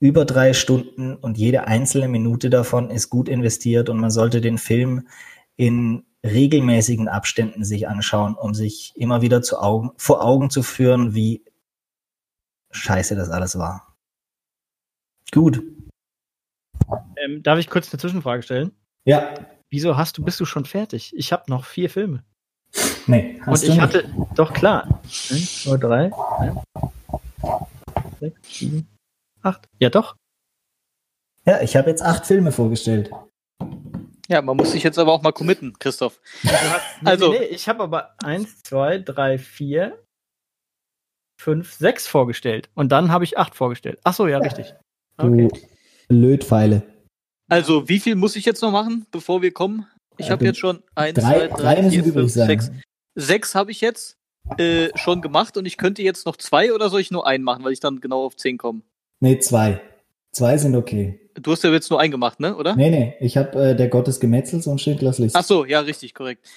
über drei Stunden und jede einzelne Minute davon ist gut investiert und man sollte den Film in regelmäßigen Abständen sich anschauen, um sich immer wieder zu Augen, vor Augen zu führen, wie scheiße das alles war. Gut. Ähm, darf ich kurz eine Zwischenfrage stellen? Ja. Wieso hast du, bist du schon fertig? Ich habe noch vier Filme. Nee, Und ich hatte, doch klar. Eins, zwei, drei, eins, sechs, sieben, acht. Ja, doch. Ja, ich habe jetzt acht Filme vorgestellt. Ja, man muss sich jetzt aber auch mal committen, Christoph. Hast, nee, Also- nee, nee, ich habe aber eins, zwei, drei, vier, fünf, sechs vorgestellt. Und dann habe ich acht vorgestellt. Ach so, ja, richtig. Okay. Lötpfeile. Also, wie viel muss ich jetzt noch machen, bevor wir kommen? Ich Ja, habe du- jetzt schon eins, Drei, zwei, drei, drei vier, fünf, sechs. Sechs habe ich jetzt äh, schon gemacht und ich könnte jetzt noch zwei oder soll ich nur einen machen, weil ich dann genau auf zehn komme? Nee, zwei. Zwei sind okay. Du hast ja jetzt nur eingemacht, ne, oder? Nee, nee, ich habe äh, der Gott des Gemetzels und Schindlers Liste. Ach so, ja, richtig, korrekt.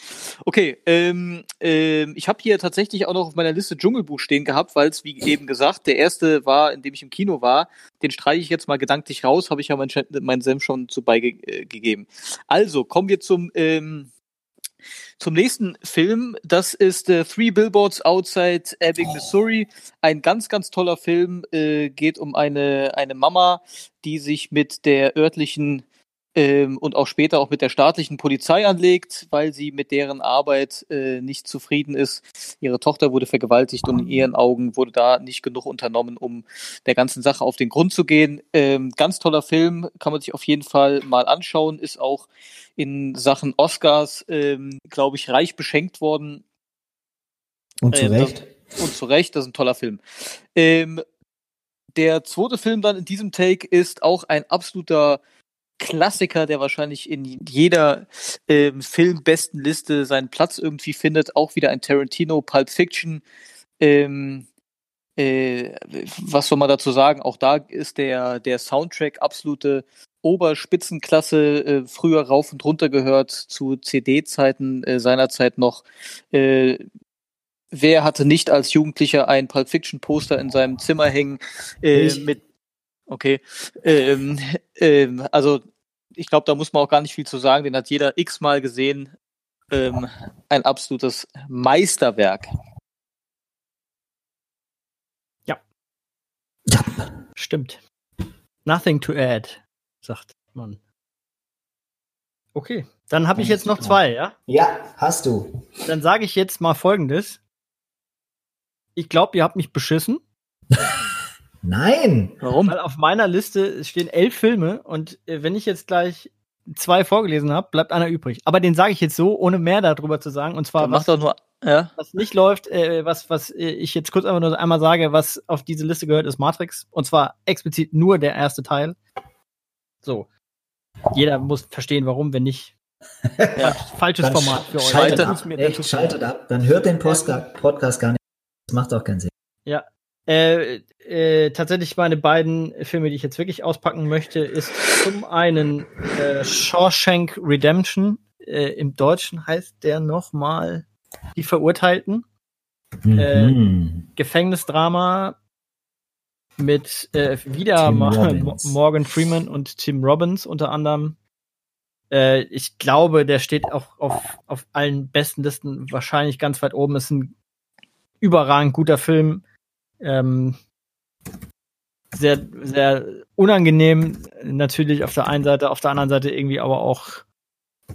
Okay, ähm, ähm, ich habe hier tatsächlich auch noch auf meiner Liste Dschungelbuch stehen gehabt, weil es, wie eben gesagt, der erste war, in dem ich im Kino war. Den streiche ich jetzt mal gedanklich raus, habe ich ja meinen mein Senf schon zu beigegeben. Also, kommen wir zum ähm, zum nächsten Film, das ist äh, Three Billboards Outside Ebbing, Missouri. Ein ganz, ganz toller Film, äh, geht um eine, eine Mama, die sich mit der örtlichen ähm, und auch später auch mit der staatlichen Polizei anlegt, weil sie mit deren Arbeit äh, nicht zufrieden ist. Ihre Tochter wurde vergewaltigt und in ihren Augen wurde da nicht genug unternommen, um der ganzen Sache auf den Grund zu gehen. Ähm, ganz toller Film, kann man sich auf jeden Fall mal anschauen, ist auch in Sachen Oscars, ähm, glaube ich, reich beschenkt worden. Und zu ähm, Recht. Das, und zu Recht, das ist ein toller Film. Ähm, der zweite Film dann in diesem Take ist auch ein absoluter Klassiker, der wahrscheinlich in jeder ähm, Filmbestenliste seinen Platz irgendwie findet. Auch wieder ein Tarantino, Pulp Fiction. Ähm, äh, was soll man dazu sagen? Auch da ist der, der Soundtrack absolute Oberspitzenklasse, äh, früher rauf und runter gehört zu CD-Zeiten äh, seinerzeit noch. Äh, wer hatte nicht als Jugendlicher ein Pulp Fiction Poster in seinem Zimmer hängen äh, mit Okay. Ähm, ähm, also ich glaube, da muss man auch gar nicht viel zu sagen. Den hat jeder x-mal gesehen. Ähm, ein absolutes Meisterwerk. Ja. Ja. Stimmt. Nothing to add sagt man. Okay, dann habe ich jetzt noch zwei, ja? Ja, hast du. Dann sage ich jetzt mal Folgendes. Ich glaube, ihr habt mich beschissen. Nein. Warum? Weil auf meiner Liste stehen elf Filme und äh, wenn ich jetzt gleich zwei vorgelesen habe, bleibt einer übrig. Aber den sage ich jetzt so, ohne mehr darüber zu sagen. Und zwar, was, doch nur, ja. was nicht läuft, äh, was, was ich jetzt kurz einfach nur einmal sage, was auf diese Liste gehört, ist Matrix. Und zwar explizit nur der erste Teil. So. Jeder muss verstehen, warum, wenn nicht. ja. Falsches dann Format für euch. Schaltet, ab, echt, schaltet ab. Dann hört den Podcast, Podcast gar nicht. Das macht auch keinen Sinn. Ja. Äh, äh, tatsächlich meine beiden Filme, die ich jetzt wirklich auspacken möchte, ist zum einen äh, Shawshank Redemption. Äh, Im Deutschen heißt der nochmal Die Verurteilten. Mhm. Äh, Gefängnisdrama mit wieder Morgan Freeman und Tim Robbins unter anderem. Ich glaube, der steht auch auf, auf allen besten Listen wahrscheinlich ganz weit oben. Ist ein überragend guter Film. Ähm, sehr, sehr unangenehm natürlich auf der einen Seite, auf der anderen Seite irgendwie aber auch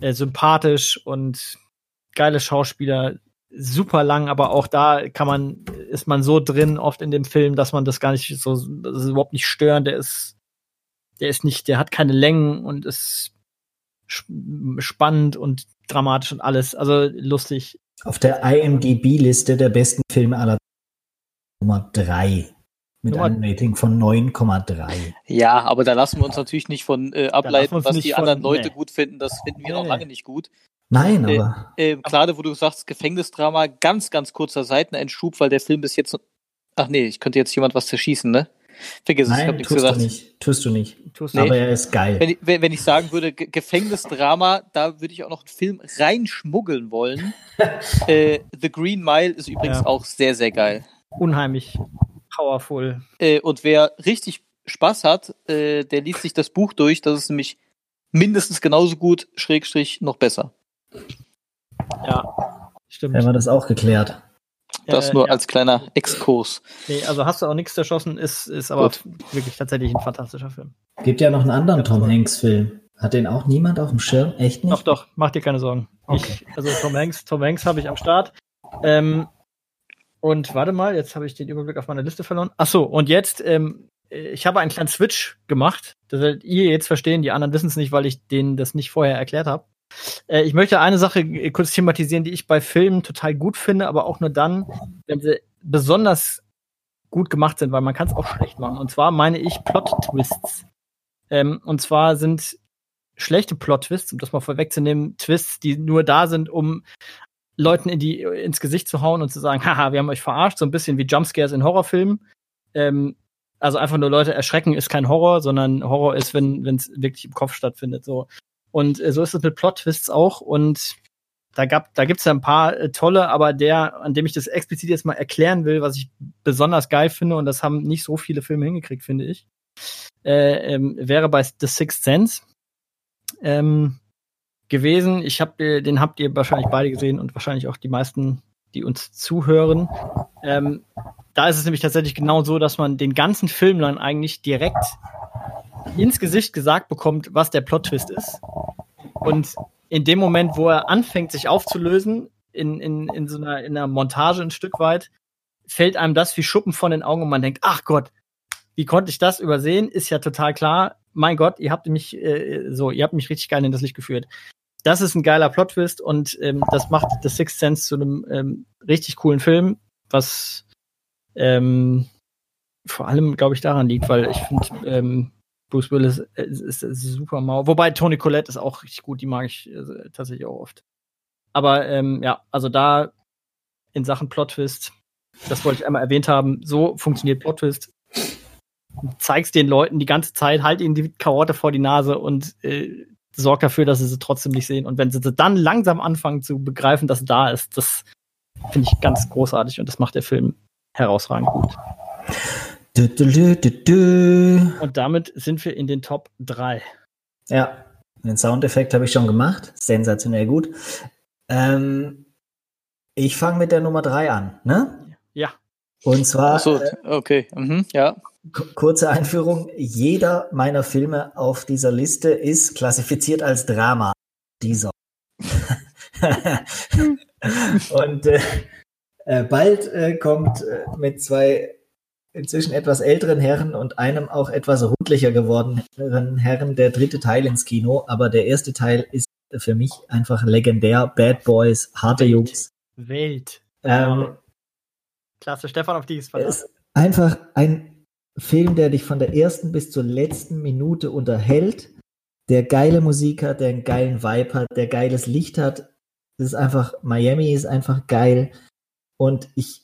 äh, sympathisch und geile Schauspieler, super lang, aber auch da kann man, ist man so drin oft in dem Film, dass man das gar nicht so, das ist überhaupt nicht störend, der ist, der ist nicht, der hat keine Längen und ist spannend und dramatisch und alles, also lustig. Auf der IMDb-Liste der besten Filme aller Nummer drei mit Nummer einem Rating von 9,3. Ja, aber da lassen wir uns natürlich nicht von äh, ableiten, was die von, anderen Leute nee. gut finden. Das finden wir nee. noch lange nicht gut. Nein, äh, aber. Äh, äh, gerade wo du sagst, Gefängnisdrama, ganz, ganz kurzer Seiteneinschub, weil der Film bis jetzt. Ach nee, ich könnte jetzt jemand was zerschießen, ne? Vergiss es, ich hab nichts tust gesagt. Du nicht. Tust du nicht. Tust nee. Aber er ist geil. Wenn, wenn, wenn ich sagen würde, Gefängnisdrama, da würde ich auch noch einen Film reinschmuggeln wollen. äh, The Green Mile ist übrigens ja. auch sehr, sehr geil. Unheimlich powerful. Äh, und wer richtig Spaß hat, äh, der liest sich das Buch durch. Das ist nämlich mindestens genauso gut, Schrägstrich, noch besser. Ja, stimmt. Haben wir das auch geklärt. Das äh, nur ja. als kleiner Exkurs. Nee, also hast du auch nichts erschossen, ist, ist aber Gut. wirklich tatsächlich ein fantastischer Film. Gibt ja noch einen anderen Tom Hanks-Film. Hat den auch niemand auf dem Schirm? Echt nicht? Doch, doch, mach dir keine Sorgen. Okay. Ich, also Tom Hanks, Tom Hanks habe ich am Start. Ähm, und warte mal, jetzt habe ich den Überblick auf meiner Liste verloren. Ach so, und jetzt, ähm, ich habe einen kleinen Switch gemacht. Das werdet ihr jetzt verstehen, die anderen wissen es nicht, weil ich denen das nicht vorher erklärt habe. Äh, ich möchte eine Sache äh, kurz thematisieren, die ich bei Filmen total gut finde, aber auch nur dann, wenn sie besonders gut gemacht sind, weil man kann es auch schlecht machen. Und zwar meine ich Plot-Twists. Ähm, und zwar sind schlechte Plot-Twists, um das mal vorwegzunehmen, Twists, die nur da sind, um Leuten in die, ins Gesicht zu hauen und zu sagen, haha, wir haben euch verarscht, so ein bisschen wie Jumpscares in Horrorfilmen. Ähm, Also einfach nur Leute erschrecken ist kein Horror, sondern Horror ist, wenn es wirklich im Kopf stattfindet. So. Und äh, so ist es mit Plot-Twists auch. Und da gab, da gibt's ja ein paar äh, tolle, aber der, an dem ich das explizit jetzt mal erklären will, was ich besonders geil finde, und das haben nicht so viele Filme hingekriegt, finde ich, äh, ähm, wäre bei The Sixth Sense ähm, gewesen. Ich habe den habt ihr wahrscheinlich beide gesehen und wahrscheinlich auch die meisten, die uns zuhören. Ähm, da ist es nämlich tatsächlich genau so, dass man den ganzen Film dann eigentlich direkt ins Gesicht gesagt bekommt, was der Plot-Twist ist. Und in dem Moment, wo er anfängt, sich aufzulösen, in, in, in so einer, in einer Montage ein Stück weit, fällt einem das wie Schuppen von den Augen und man denkt, ach Gott, wie konnte ich das übersehen? Ist ja total klar. Mein Gott, ihr habt mich äh, so, ihr habt mich richtig geil in das Licht geführt. Das ist ein geiler Plot-Twist und ähm, das macht The Sixth Sense zu einem ähm, richtig coolen Film, was ähm, vor allem, glaube ich, daran liegt, weil ich finde, ähm, Bruce Willis ist, ist, ist super mau. Wobei Tony Collette ist auch richtig gut, die mag ich äh, tatsächlich auch oft. Aber ähm, ja, also da in Sachen Plot Twist, das wollte ich einmal erwähnt haben, so funktioniert Plot Twist. Zeigst den Leuten die ganze Zeit, halt ihnen die Karotte vor die Nase und äh, sorg dafür, dass sie sie trotzdem nicht sehen. Und wenn sie sie dann langsam anfangen zu begreifen, dass sie da ist, das finde ich ganz großartig und das macht der Film herausragend gut. Du, du, du, du, du. Und damit sind wir in den Top 3. Ja, den Soundeffekt habe ich schon gemacht. Sensationell gut. Ähm, ich fange mit der Nummer 3 an, ne? Ja. Und zwar, Ach so, äh, okay. Mhm, ja. Kurze Einführung. Jeder meiner Filme auf dieser Liste ist klassifiziert als Drama. Dieser. Und äh, äh, bald äh, kommt äh, mit zwei inzwischen etwas älteren Herren und einem auch etwas rundlicher gewordenen Herren der dritte Teil ins Kino. Aber der erste Teil ist für mich einfach legendär. Bad Boys, harte Jungs. Welt. Ähm, Klasse, Stefan, auf die ist verlassen. ist einfach ein Film, der dich von der ersten bis zur letzten Minute unterhält, der geile Musik hat, der einen geilen Vibe hat, der geiles Licht hat. Es ist einfach, Miami ist einfach geil. Und ich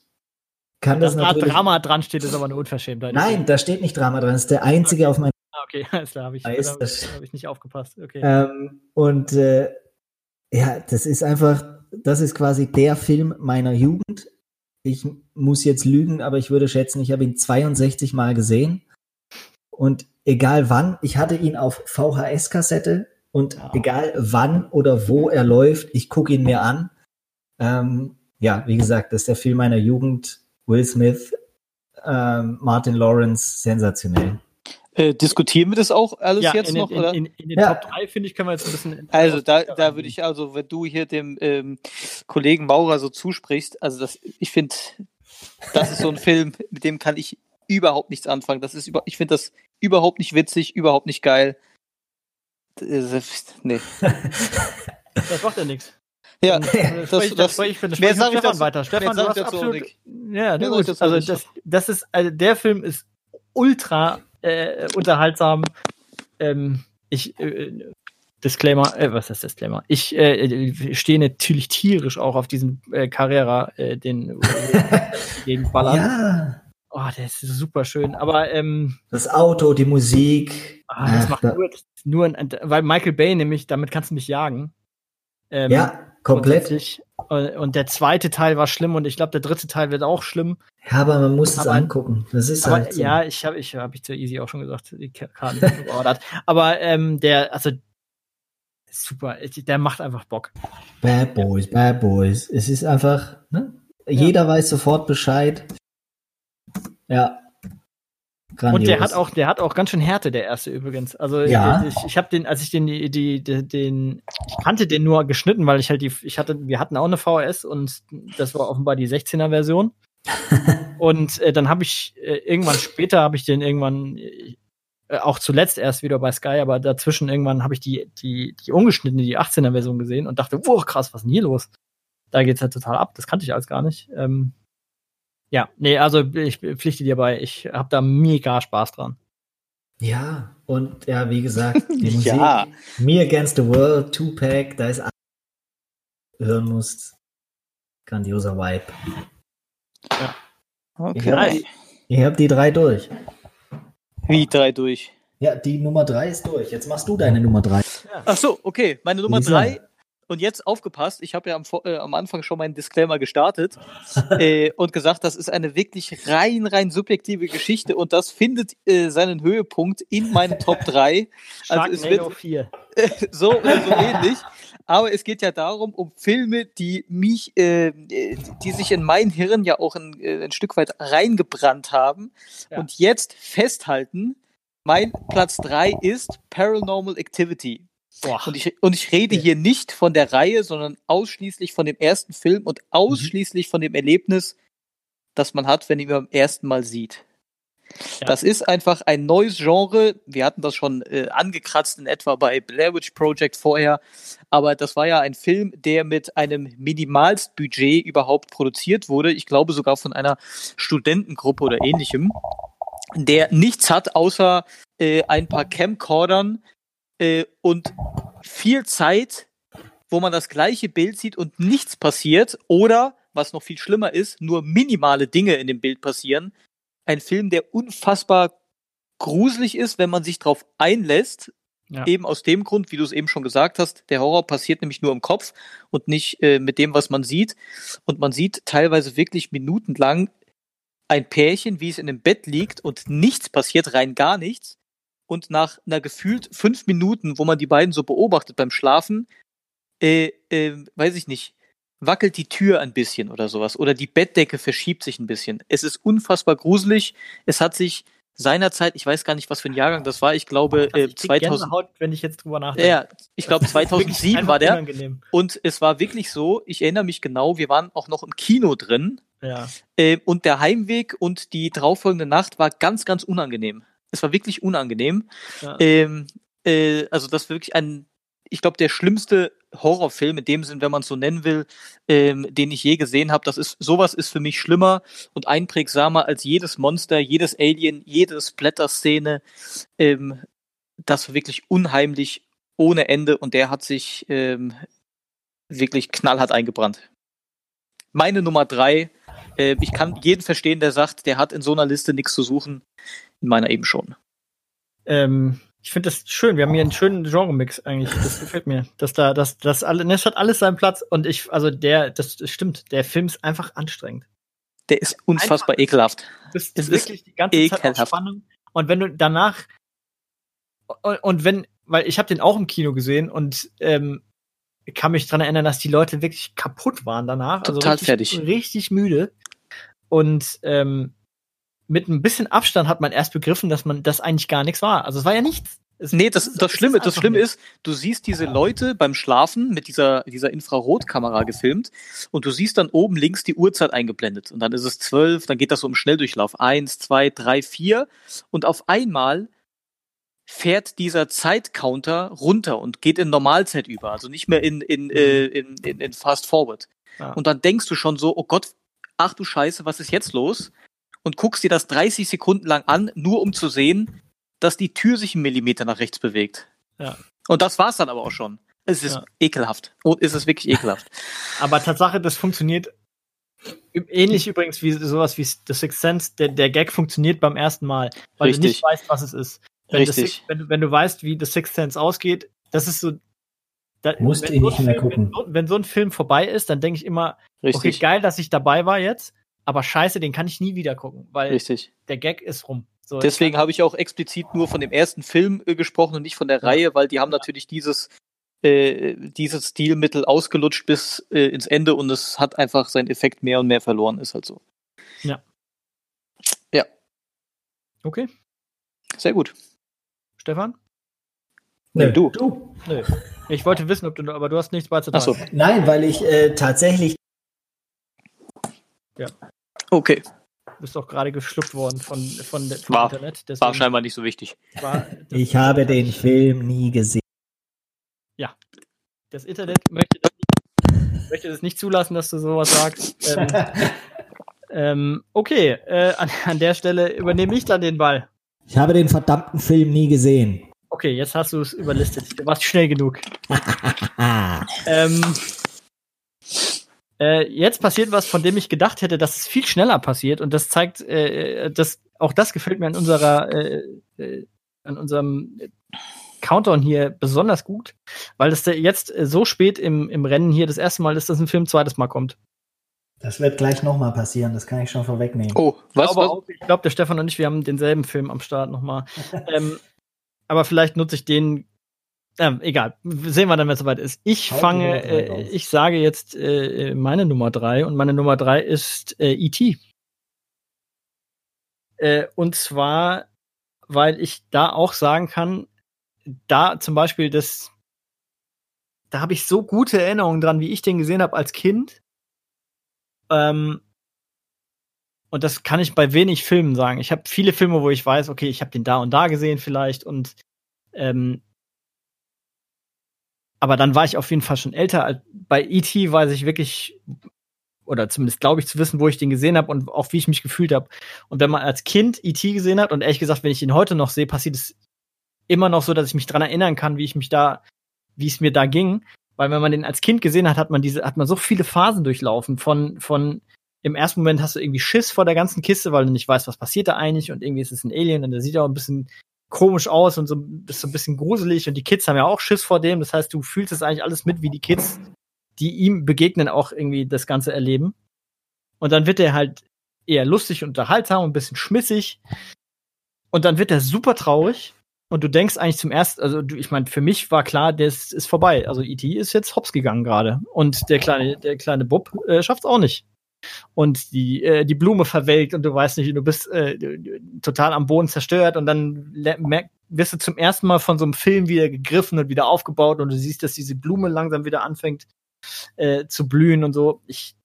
kann das, Dass da natürlich. Drama dran steht, ist aber eine Unverschämtheit. Nein, da steht nicht Drama dran. Das ist der einzige auf meinem. Ah, okay, alles klar, habe ich, Da da das. hab ich nicht aufgepasst. Okay. Ähm, und äh, ja, das ist einfach, das ist quasi der Film meiner Jugend. Ich muss jetzt lügen, aber ich würde schätzen, ich habe ihn 62 Mal gesehen. Und egal wann, ich hatte ihn auf VHS-Kassette und Wow. egal wann oder wo er läuft, ich gucke ihn mir an. Ähm, ja, wie gesagt, das ist der Film meiner Jugend. Will Smith, ähm, Martin Lawrence, sensationell. Äh, diskutieren wir das auch alles ja, jetzt in, noch? in, oder? in, in den Ja. Top 3, finde ich, können wir jetzt ein bisschen. Also da, da würde ich also, wenn du hier dem ähm, Kollegen Maurer so zusprichst, also das, ich finde, das ist so ein Film, mit dem kann ich überhaupt nichts anfangen. Das ist über, ich finde das überhaupt nicht witzig, überhaupt nicht geil. Das ist- Nee. Das macht ja nichts. Ja, äh, das- ich- das- dann spreche ich für mehr spreche ich dazu- weiter. Stefan, du sag ich hast dazu absolut. Ja, dazu also das, das ist, also der Film ist ultra äh, unterhaltsam. Ähm, ich äh, Disclaimer, äh, was ist Disclaimer? Ich äh, stehe natürlich tierisch auch auf diesen äh, Carrera, äh, den gegen Ballern. Ja, Oh, der ist super schön. Aber ähm, das Auto, die Musik. ah, das Ach, macht da- nur, nur ein, weil Michael Bay nämlich, damit kannst du mich jagen. Ähm, ja, komplett. grundsätzlich. Und der zweite Teil war schlimm und ich glaube, der dritte Teil wird auch schlimm. Ja, aber man muss es Aber- angucken. Das ist Aber halt so. ja, ich habe ich habe ich zu Easy auch schon gesagt, die Karten geordert. Aber ähm, der, also super, der macht einfach Bock. Bad Boys, Bad Boys. Es ist einfach, ne? Jeder weiß sofort Bescheid. Ja. Grandios. Und der hat auch, der hat auch ganz schön Härte, der erste übrigens. Also Ja. ich, ich habe den, als ich den, die, die, den, ich kannte den nur geschnitten, weil ich halt die, ich hatte, wir hatten auch eine VHS und das war offenbar die 16er Version. und äh, dann habe ich äh, irgendwann später habe ich den irgendwann äh, auch zuletzt erst wieder bei Sky, aber dazwischen irgendwann habe ich die, die, die ungeschnittene, die 18er Version gesehen und dachte, wow, krass, was ist denn hier los? Da geht's halt total ab. Das kannte ich alles gar nicht. Ähm, ja, nee, also ich pflichte dir bei, ich habe da mega Spaß dran. Ja, und ja, wie gesagt, die Musik. Ja. Me Against the World, Tupac, da ist alles, hören musst. Grandioser Vibe. Okay. Nice. Ihr habt die drei durch. Wie drei durch? Ja, die Nummer drei ist durch. Jetzt machst du deine Nummer drei. Ach so, okay. Meine Nummer drei. Und jetzt aufgepasst, ich habe ja am, äh, am Anfang schon meinen Disclaimer gestartet äh, und gesagt, das ist eine wirklich rein, rein subjektive Geschichte und das findet äh, seinen Höhepunkt in meinen Top 3. Also es wird 4. so, so ähnlich. Aber es geht ja darum, um Filme, die mich, äh, die sich in mein Hirn ja auch ein, äh, ein Stück weit reingebrannt haben. Ja. Und jetzt festhalten, mein Platz 3 ist Paranormal Activity. Boah. Und ich, und ich rede hier nicht von der Reihe, sondern ausschließlich von dem ersten Film und ausschließlich von dem Erlebnis, das man hat, wenn ihn beim ersten Mal sieht. Ja. Das ist einfach ein neues Genre. Wir hatten das schon äh, angekratzt in etwa bei Blair Witch Project vorher. Aber das war ja ein Film, der mit einem Minimalstbudget überhaupt produziert wurde. Ich glaube sogar von einer Studentengruppe oder ähnlichem, der nichts hat außer äh, ein paar Camcordern äh, und viel Zeit, wo man das gleiche Bild sieht und nichts passiert. Oder, was noch viel schlimmer ist, nur minimale Dinge in dem Bild passieren. Ein Film, der unfassbar gruselig ist, wenn man sich darauf einlässt. Ja. Eben aus dem Grund, wie du es eben schon gesagt hast, der Horror passiert nämlich nur im Kopf und nicht äh, mit dem, was man sieht. Und man sieht teilweise wirklich minutenlang ein Pärchen, wie es in dem Bett liegt und nichts passiert, rein gar nichts. Und nach einer gefühlt fünf Minuten, wo man die beiden so beobachtet beim Schlafen, äh, äh, weiß ich nicht, wackelt die Tür ein bisschen oder sowas. Oder die Bettdecke verschiebt sich ein bisschen. Es ist unfassbar gruselig. Es hat sich seinerzeit, ich weiß gar nicht, was für ein Jahrgang das war, ich glaube äh, Ich krieg 2000. Gänsehaut, wenn ich jetzt drüber nachdenke. Ja, ich glaube Das ist wirklich 2007 einfach war der. Unangenehm. Und es war wirklich so, ich erinnere mich genau, wir waren auch noch im Kino drin. Ja. Äh, und der Heimweg und die darauffolgende Nacht war ganz, ganz unangenehm. Es war wirklich unangenehm. Ja. Ähm, äh, also das war wirklich ein, ich glaube, der schlimmste Horrorfilm in dem Sinn, wenn man es so nennen will, ähm, den ich je gesehen habe. Das ist sowas ist für mich schlimmer und einprägsamer als jedes Monster, jedes Alien, jede Splatter-Szene. Ähm, das war wirklich unheimlich ohne Ende und der hat sich ähm, wirklich knallhart eingebrannt. Meine Nummer drei. Äh, ich kann jeden verstehen, der sagt, der hat in so einer Liste nichts zu suchen. In meiner eben schon. Ähm, ich finde das schön. Wir haben hier einen schönen Genre-Mix eigentlich. Das gefällt mir. Dass da, dass das alle, es hat alles seinen Platz. Und ich, also der, das stimmt. Der Film ist einfach anstrengend. Der ist unfassbar ekelhaft. Du bist Es ist wirklich die ganze Zeit ekelhaft. Spannung. Und wenn du danach und, und wenn, weil ich habe den auch im Kino gesehen und ähm, kann mich dran erinnern, dass die Leute wirklich kaputt waren danach. Total richtig, fertig. Richtig müde. Und ähm, mit ein bisschen Abstand hat man erst begriffen, dass man das eigentlich gar nichts war. Also es war ja nichts. Es, Nee, das, das Schlimme, ist das Schlimme ist, du siehst diese Leute beim Schlafen mit dieser, dieser Infrarotkamera gefilmt und du siehst dann oben links die Uhrzeit eingeblendet. Und dann ist es zwölf, dann geht das so im Schnelldurchlauf. Eins, zwei, drei, vier. Und auf einmal fährt dieser Zeitcounter runter und geht in Normalzeit über. Also nicht mehr in, in, äh, in, in, in Fast Forward. Ja. Und dann denkst du schon so, oh Gott, ach du Scheiße, was ist jetzt los? Und guckst dir das 30 Sekunden lang an, nur um zu sehen, dass die Tür sich einen Millimeter nach rechts bewegt. Ja. Und das war's dann aber auch schon. Es ist Ja. ekelhaft. Und es ist wirklich ekelhaft. Aber Tatsache, das funktioniert ähnlich übrigens wie sowas wie The Sixth Sense. Der, der Gag funktioniert beim ersten Mal, weil du Richtig. nicht weißt, was es ist. Wenn, Richtig. Six, wenn, du- wenn du weißt, wie The Sixth Sense ausgeht, das ist so. Da, Musst wenn ihn so ein nicht mehr Film, gucken. Wenn so, wenn so ein Film vorbei ist, dann denke ich immer, okay, Richtig. geil, dass ich dabei war jetzt, aber scheiße, den kann ich nie wieder gucken, weil Richtig. der Gag ist rum. So, Deswegen habe ich auch explizit nur von dem ersten Film äh, gesprochen und nicht von der Reihe, weil die haben natürlich dieses, äh, dieses Stilmittel ausgelutscht bis äh, ins Ende und es hat einfach seinen Effekt mehr und mehr verloren, ist halt so. Okay, Sehr gut. Stefan? Nö, du. du. Nö. Ich wollte wissen, ob du, aber du hast nichts beizutragen. Achso, Nein, weil ich äh, tatsächlich okay. Du bist doch gerade geschluckt worden von, von, vom War- Internet. Deswegen War scheinbar nicht so wichtig. war- Ich habe den Film nie gesehen. das Internet möchte das, nicht, möchte das nicht zulassen, dass du sowas sagst. Ähm, ähm, okay, äh, an, an der Stelle übernehme ich dann den Ball. Ich habe den verdammten Film nie gesehen. Okay, jetzt hast du es überlistet. Du warst schnell genug. Ähm, äh, jetzt passiert was, von dem ich gedacht hätte, dass es viel schneller passiert. Und das zeigt, äh, das auch das gefällt mir an unserer, äh, äh, an unserem Countdown hier besonders gut, weil das jetzt so spät im, im Rennen hier das erste Mal ist, dass ein Film zweites Mal kommt. Das wird gleich nochmal passieren, das kann ich schon vorwegnehmen. Oh, was? Ich glaube, was? glaub, der Stefan und ich, wir haben denselben Film am Start nochmal. ähm, aber vielleicht nutze ich den. Äh, egal, sehen wir dann, wenn es soweit ist. Ich Hau fange, äh, ich sage jetzt äh, meine Nummer drei und meine Nummer drei ist äh, E.T. Äh, und zwar, weil ich da auch sagen kann, da zum Beispiel das, da habe ich so gute Erinnerungen dran, wie ich den gesehen habe als Kind. Ähm, und das kann ich bei wenig Filmen sagen. Ich habe viele Filme, wo ich weiß, okay, ich habe den da und da gesehen vielleicht und ähm, aber dann war ich auf jeden Fall schon älter. Bei E.T. weiß ich wirklich, oder zumindest glaube ich zu wissen, wo ich den gesehen habe und auch wie ich mich gefühlt habe. Und wenn man als Kind E.T. gesehen hat und ehrlich gesagt, wenn ich ihn heute noch sehe, passiert es immer noch so, dass ich mich dran erinnern kann, wie ich mich da, wie es mir da ging. Weil wenn man den als Kind gesehen hat, hat man diese, hat man so viele Phasen durchlaufen. Von, von im ersten Moment hast du irgendwie Schiss vor der ganzen Kiste, weil du nicht weißt, was passiert da eigentlich und irgendwie ist es ein Alien und der sieht auch ein bisschen komisch aus und so bist so ein bisschen gruselig und die Kids haben ja auch Schiss vor dem. Das heißt, du fühlst es eigentlich alles mit, wie die Kids, die ihm begegnen, auch irgendwie das Ganze erleben. Und dann wird er halt eher lustig unterhaltsam und ein bisschen schmissig. Und dann wird er super traurig und du denkst eigentlich zum ersten, also du, ich meine, für mich war klar, das ist vorbei. Also E.T. ist jetzt hops gegangen gerade. Und der kleine, der kleine Bub äh, schafft's auch nicht. Und die, äh, die Blume verwelkt und du weißt nicht, du bist äh, total am Boden zerstört und dann merk, wirst du zum ersten Mal von so einem Film wieder gegriffen und wieder aufgebaut und du siehst, dass diese Blume langsam wieder anfängt äh, zu blühen und so. Ich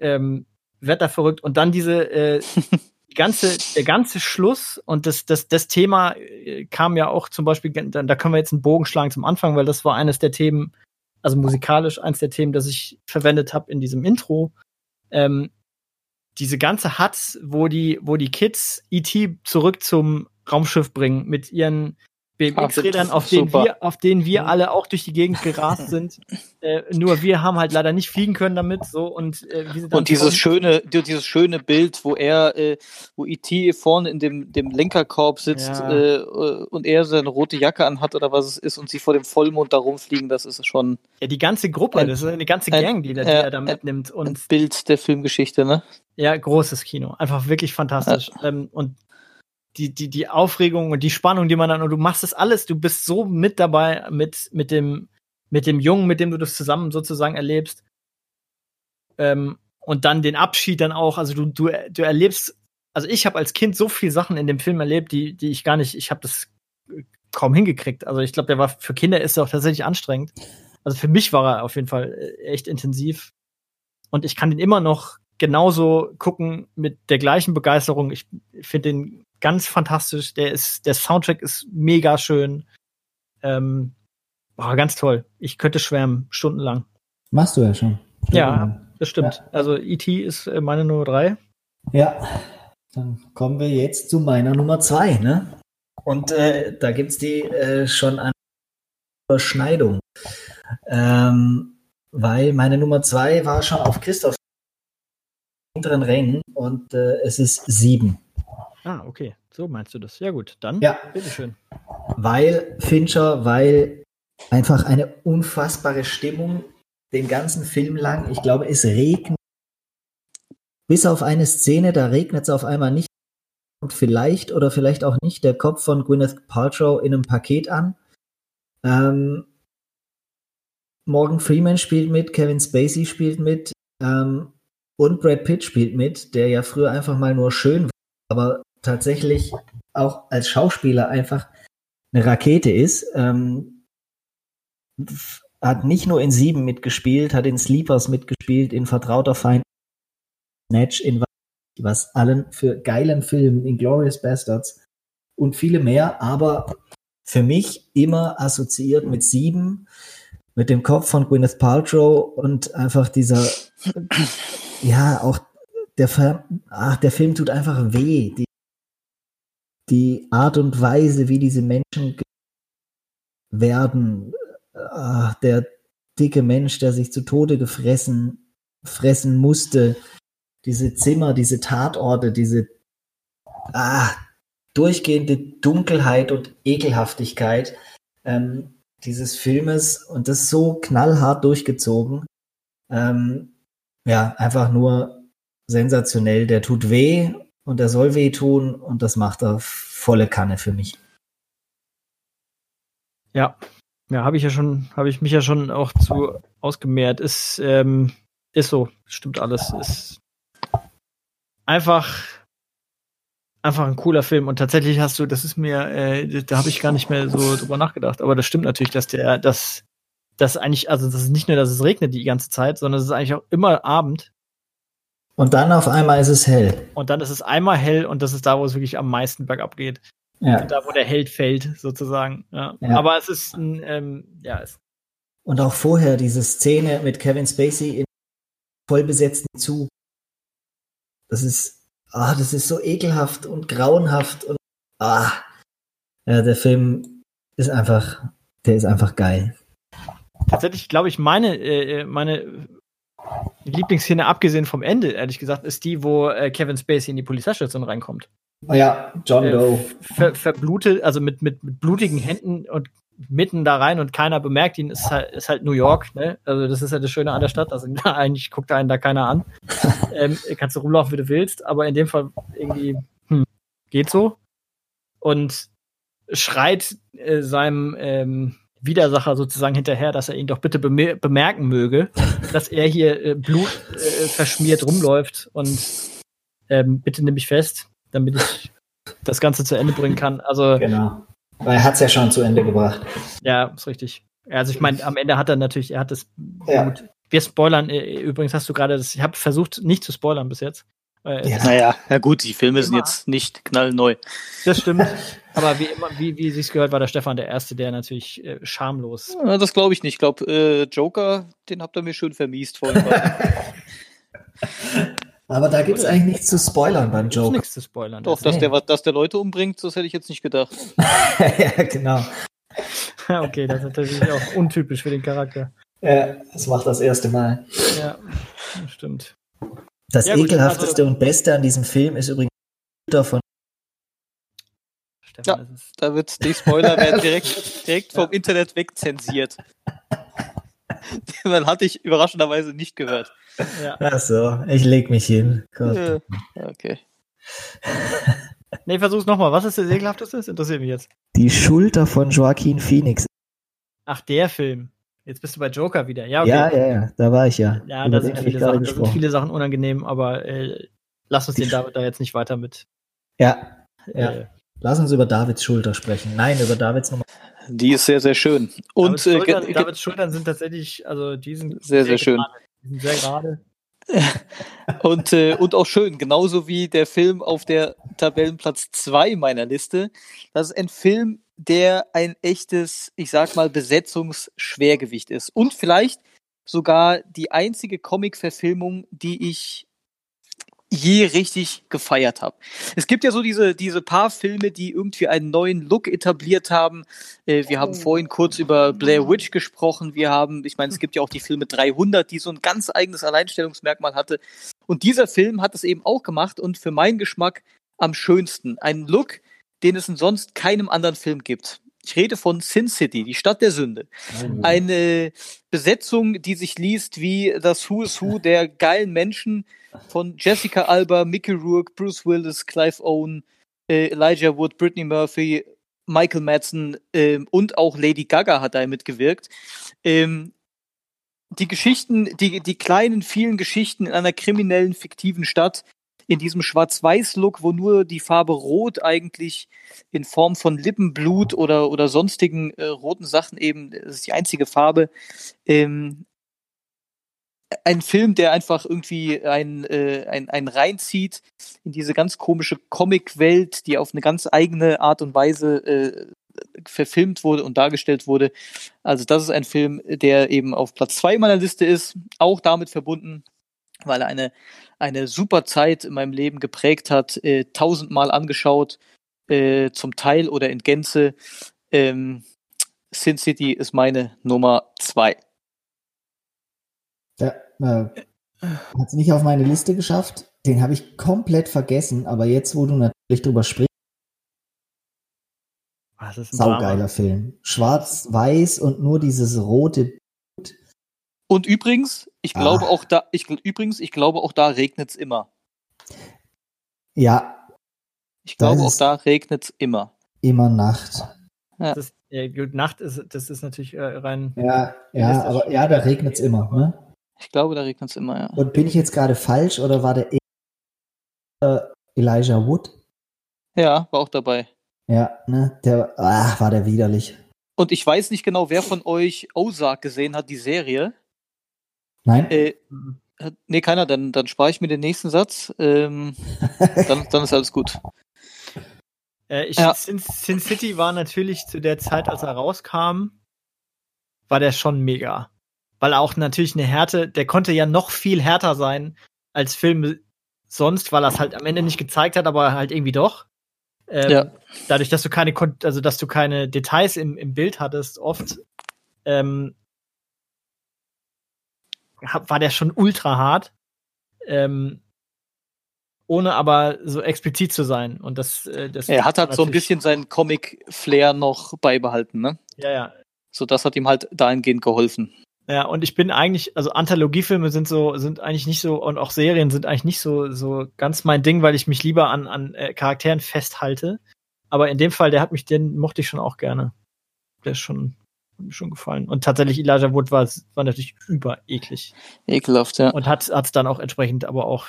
ähm, werd da verrückt. Und dann diese äh, ganze, der ganze Schluss und das, das, das Thema äh, kam ja auch zum Beispiel, da können wir jetzt einen Bogen schlagen zum Anfang, weil das war eines der Themen, also musikalisch eines der Themen, das ich verwendet habe in diesem Intro. Ähm, diese ganze Hut, wo die, wo die Kids E.T. zurück zum Raumschiff bringen mit ihren BMX-Rädern, auf denen wir, auf denen wir alle auch durch die Gegend gerast sind. Äh, nur wir haben halt leider nicht fliegen können damit. So und äh, wie und dieses schöne, dieses schöne Bild, wo er, äh, wo IT vorne in dem dem Lenkerkorb sitzt ja. äh, und er seine rote Jacke anhat oder was es ist und sie vor dem Vollmond da rumfliegen, das ist schon. Ja, die ganze Gruppe, ein, das ist eine ganze Gang, die, der, die er da mitnimmt und Bild der Filmgeschichte, ne? Ja, großes Kino, einfach wirklich fantastisch. Ja. Ähm, und die, die, die Aufregung und die Spannung, die man dann, und du machst das alles, du bist so mit dabei mit, mit dem, mit dem Jungen, mit dem du das zusammen sozusagen erlebst. Ähm, und dann den Abschied dann auch, also du, du, du erlebst, also ich habe als Kind so viele Sachen in dem Film erlebt, die, die ich gar nicht, ich habe das kaum hingekriegt. Also ich glaube, der war für Kinder ist er auch tatsächlich anstrengend. Also für mich war er auf jeden Fall äh, echt intensiv. Und ich kann den immer noch genauso gucken mit der gleichen Begeisterung. Ich finde den ganz fantastisch. Der ist, der Soundtrack ist mega schön. Ähm, boah, ganz toll. Ich könnte schwärmen, stundenlang. Machst du ja schon. Ja, das stimmt. Ja. Also E.T. ist äh, meine Nummer drei. Ja, dann kommen wir jetzt zu meiner Nummer zwei, ne? Und äh, da gibt's die äh, schon eine Überschneidung. Ähm, weil meine Nummer zwei war schon auf Christoph hinteren Rängen und äh, es ist sieben. Ah, okay. So meinst du das. Ja, gut. Dann, ja. bitteschön. Weil Fincher, weil einfach eine unfassbare Stimmung den ganzen Film lang. Ich glaube, es regnet. Bis auf eine Szene, da regnet es auf einmal nicht. Und vielleicht oder vielleicht auch nicht der Kopf von Gwyneth Paltrow in einem Paket an. Ähm, Morgan Freeman spielt mit, Kevin Spacey spielt mit ähm, und Brad Pitt spielt mit, der ja früher einfach mal nur schön war, aber tatsächlich auch als Schauspieler einfach eine Rakete ist. Ähm, hat nicht nur in Sieben mitgespielt, hat in Sleepers mitgespielt, in Vertrauter Feind, Snatch, in was allen für geilen Filmen, in Glorious Bastards und viele mehr, aber für mich immer assoziiert mit Sieben, mit dem Kopf von Gwyneth Paltrow und einfach dieser, ja, auch der, Film, ach, der Film tut einfach weh. Die, die Art und Weise, wie diese Menschen werden, ach, der dicke Mensch, der sich zu Tode gefressen, fressen musste, diese Zimmer, diese Tatorte, diese, ah, durchgehende Dunkelheit und Ekelhaftigkeit ähm, dieses Filmes und das so knallhart durchgezogen. Ähm, ja, einfach nur sensationell. Der tut weh und er soll weh tun und das macht er volle Kanne für mich. Ja, ja, habe ich ja schon, habe ich mich ja schon auch zu ausgemehrt. Ist, ähm, ist so, stimmt alles. Ist einfach, einfach ein cooler Film. Und tatsächlich hast du, das ist mir, äh, da habe ich gar nicht mehr so drüber nachgedacht. Aber das stimmt natürlich, dass der, dass, dass eigentlich, also das ist nicht nur, dass es regnet die ganze Zeit, sondern es ist eigentlich auch immer Abend. Und dann auf einmal ist es hell. Und dann ist es einmal hell und das ist da, wo es wirklich am meisten bergab geht. Ja. Da, wo der Held fällt, sozusagen. Ja. ja. Aber es ist ein, ähm, ja. Es und auch vorher diese Szene mit Kevin Spacey in vollbesetzten Zug. Das ist, ah, das ist so ekelhaft und grauenhaft und, ah. Ja, der Film ist einfach, der ist einfach geil. Tatsächlich glaube ich, meine, äh, meine Lieblingsszene, abgesehen vom Ende, ehrlich gesagt, ist die, wo äh, Kevin Spacey in die Polizeistation reinkommt. Oh ja, John Doe. Äh, ver verblutet, also mit, mit, mit blutigen Händen und mitten da rein und keiner bemerkt ihn, ist halt, ist halt New York, ne? Also das ist ja das Schöne an der Stadt. Also eigentlich guckt einen da keiner an. ähm, kannst du rumlaufen, wie du willst, aber in dem Fall irgendwie, hm, geht so. Und schreit äh, seinem ähm, Widersacher sozusagen hinterher, dass er ihn doch bitte bemer bemerken möge, dass er hier äh, Blut äh, verschmiert rumläuft und ähm, bitte nimm mich fest damit ich das Ganze zu Ende bringen kann. Also genau. Weil er hat es ja schon zu Ende gebracht. Ja, ist richtig. Also ich meine, am Ende hat er natürlich, er hat es ja. gut. Wir spoilern, äh, übrigens hast du gerade das, ich habe versucht, nicht zu spoilern bis jetzt. Äh, ja. Naja, ja gut, die Filme sind jetzt nicht knallneu. Das stimmt. Aber wie immer, wie, wie sich's gehört, war der Stefan der Erste, der natürlich äh, schamlos. Ja, das glaube ich nicht. Ich glaube, äh, Joker, den habt ihr mir schön vermiest vorhin. Aber da gibt es eigentlich nichts zu spoilern beim Joke. nichts zu spoilern. Doch, dass der, dass der Leute umbringt, das hätte ich jetzt nicht gedacht. ja, genau. okay, das ist natürlich auch untypisch für den Charakter. Ja, das macht das erste Mal. Ja, stimmt. Das ja, ekelhafteste also, und Beste an diesem Film ist übrigens von Stefan, ja, da wird die Spoiler werden direkt, direkt vom ja. Internet wegzensiert. Man hatte ich überraschenderweise nicht gehört. Ja. Ach so, ich leg mich hin. Gott. Okay. nee, versuch's nochmal. Was ist der ekelhafteste? Das interessiert mich jetzt. Die Schulter von Joaquin Phoenix. Ach, der Film. Jetzt bist du bei Joker wieder. Ja, okay. ja, ja, ja, da war ich ja. Ja, da sind, viele Sachen, da sind viele Sachen unangenehm, aber äh, lass uns den David da jetzt nicht weiter mit. Ja, ja. Äh, lass uns über Davids Schulter sprechen. Nein, über Davids Nummer. Die ist sehr, sehr schön. Und Davids äh, Schultern, äh, Davids Schultern sind tatsächlich, also die sind sehr, sehr, sehr schön. Die sind sehr gerade. und, äh, und auch schön, genauso wie der Film auf der Tabellenplatz 2 meiner Liste. Das ist ein Film, der ein echtes, ich sag mal, Besetzungsschwergewicht ist. Und vielleicht sogar die einzige Comic-Verfilmung, die ich je richtig gefeiert habe. Es gibt ja so diese, diese paar Filme, die irgendwie einen neuen Look etabliert haben. Äh, wir haben oh. vorhin kurz über Blair Witch gesprochen. Wir haben, ich meine, es gibt ja auch die Filme 300, die so ein ganz eigenes Alleinstellungsmerkmal hatte. Und dieser Film hat es eben auch gemacht und für meinen Geschmack am schönsten. Ein Look, den es in sonst keinem anderen Film gibt. Ich rede von Sin City, die Stadt der Sünde. Oh. Eine Besetzung, die sich liest wie das Who is Who der geilen Menschen von Jessica Alba, Mickey Rourke, Bruce Willis, Clive Owen, äh, Elijah Wood, Brittany Murphy, Michael Madsen ähm, und auch Lady Gaga hat da mitgewirkt. Ähm, die Geschichten, die, die kleinen, vielen Geschichten in einer kriminellen, fiktiven Stadt, in diesem Schwarz-Weiß-Look, wo nur die Farbe Rot eigentlich in Form von Lippenblut oder, oder sonstigen äh, roten Sachen eben, das ist die einzige Farbe. Ähm, ein Film, der einfach irgendwie ein, äh, ein reinzieht in diese ganz komische Comic-Welt, die auf eine ganz eigene Art und Weise äh, verfilmt wurde und dargestellt wurde. Also das ist ein Film, der eben auf Platz zwei meiner Liste ist, auch damit verbunden, weil er eine eine super Zeit in meinem Leben geprägt hat, äh, tausendmal angeschaut, äh, zum Teil oder in Gänze. Ähm, Sin City ist meine Nummer zwei. Ja, äh, hat es nicht auf meine Liste geschafft. Den habe ich komplett vergessen, aber jetzt, wo du natürlich drüber sprichst, Das ist ein Drama. Saugeiler Film. Schwarz-Weiß und nur dieses rote. Und übrigens, ich Ah. glaube auch da, ich, übrigens, ich glaube auch da regnet's immer. Ja, Ich glaube auch es- da regnet's immer. immer Nacht. Das ist, ja, gut, Nacht ist, das ist natürlich äh, rein. Ja, Ja, ja, das aber ja, da regnet's immer. Ne? Ich glaube, da regnet's immer, ja. Und bin ich jetzt gerade falsch oder war der äh, Elijah Wood? Ja, war auch dabei. Ja, ne? Der ah, war der widerlich. Und ich weiß nicht genau, wer von euch Ozark gesehen hat, die Serie. Nein? Äh, nee, keiner, dann, dann spare ich mir den nächsten Satz. Ähm, dann, dann ist alles gut. Äh, ich, Ja. Sin, Sin City war natürlich zu der Zeit, als er rauskam, war der schon mega. Weil er auch natürlich eine Härte, der konnte ja noch viel härter sein als Filme sonst, weil er es halt am Ende nicht gezeigt hat, aber halt irgendwie doch. Ähm, Ja. Dadurch, dass du keine, Kon- also dass du keine Details im, im Bild hattest, oft ähm, war der schon ultra hart. Ähm, ohne aber so explizit zu sein. Und das, äh, das Er hat halt so ein bisschen seinen Comic-Flair noch beibehalten, ne? Ja, ja. So, das hat ihm halt dahingehend geholfen. Ja, und ich bin eigentlich, also Anthologiefilme sind so, sind eigentlich nicht so, und auch Serien sind eigentlich nicht so, so ganz mein Ding, weil ich mich lieber an, an äh, Charakteren festhalte. Aber in dem Fall, der hat mich, den mochte ich schon auch gerne. Der ist schon, hat mir schon gefallen. Und tatsächlich, Elijah Wood war, war natürlich über eklig. Ekelhaft, ja. Und hat es dann auch entsprechend, aber auch,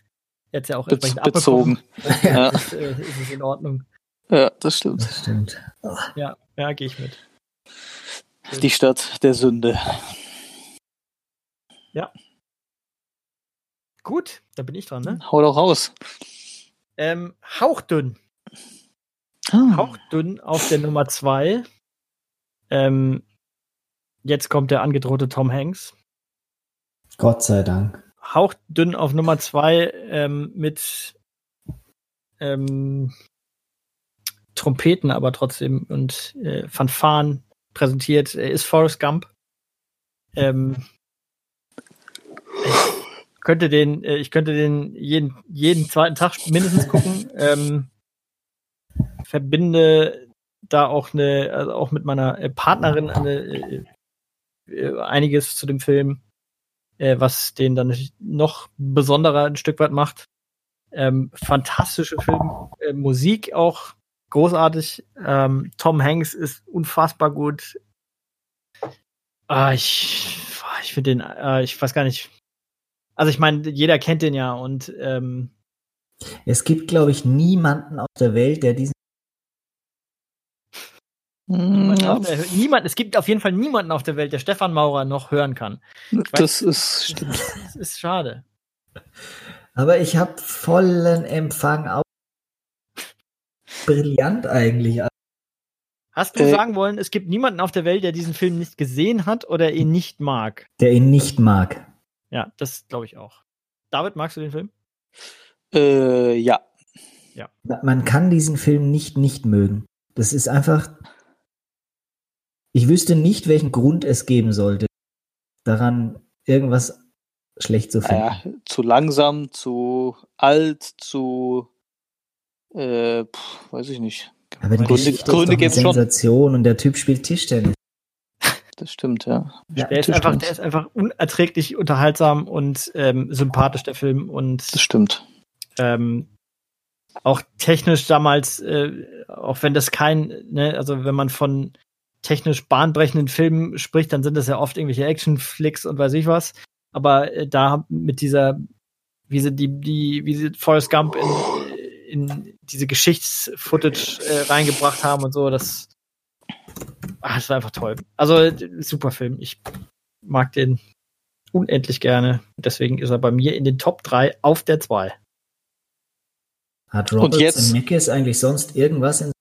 jetzt ja auch Bez entsprechend bezogen. Ja, Ist, äh, ist es in Ordnung. ja, das stimmt. Das stimmt. Ja, ja, gehe ich mit. Die Stadt der Sünde. Gut, da bin ich dran, ne? Hau doch raus. Ähm, hauchdünn. Ah. hauchdünn auf der Nummer zwei. Ähm, jetzt kommt der angedrohte Tom Hanks. Gott sei Dank. Hauchdünn auf Nummer zwei ähm, mit ähm, Trompeten, aber trotzdem und äh, Fanfaren präsentiert äh, ist Forrest Gump. Ähm, ich könnte den, äh, ich könnte den jeden, jeden zweiten Tag mindestens gucken. ähm, verbinde da auch eine, also auch mit meiner äh, Partnerin eine, äh, äh, einiges zu dem Film, äh, was den dann noch besonderer ein Stück weit macht. Ähm, fantastische Film, äh, Musik auch großartig. Ähm, Tom Hanks ist unfassbar gut. Ah, ich, ich finde den, äh, ich weiß gar nicht. Also ich meine, jeder kennt den ja und ähm, Es gibt, glaube ich, niemanden auf der Welt, der diesen. Niemand, Ja, auf der, niemand, es gibt auf jeden Fall niemanden auf der Welt, der Stefan Maurer noch hören kann. das ist stimmt. Das ist schade. Aber ich habe vollen Empfang auf. Brillant eigentlich. Hast du Äh, sagen wollen, es gibt niemanden auf der Welt, der diesen Film nicht gesehen hat oder ihn nicht mag? Der ihn nicht mag. Ja, das glaube ich auch. David, magst du den Film? Äh, ja. Man kann diesen Film nicht nicht mögen. Das ist einfach. Ich wüsste nicht, welchen Grund es geben sollte, daran irgendwas schlecht zu finden. Naja, zu langsam, zu alt, zu äh, pff, weiß ich nicht. Aber die Gründe- Geschichte Gründe ist doch eine schon. Sensation und der Typ spielt Tischtennis. Das stimmt, ja. Ja, Der ist, einfach, der ist einfach unerträglich unterhaltsam und ähm, sympathisch, der Film. Und Das stimmt. ähm, auch technisch damals, äh, auch wenn das kein, ne, also wenn man von technisch bahnbrechenden Filmen spricht, dann sind das ja oft irgendwelche Actionflicks und weiß ich was. Aber äh, da mit dieser, wie sie die, die, wie sie Forrest Gump in, in diese Geschichtsfootage äh, reingebracht haben und so, das, ah, das war einfach toll. Also äh, super Film. Ich mag den unendlich gerne. Deswegen ist er bei mir in den Top 3 auf der 2. Hat Und Roberts jetzt- Zemeckis eigentlich sonst irgendwas in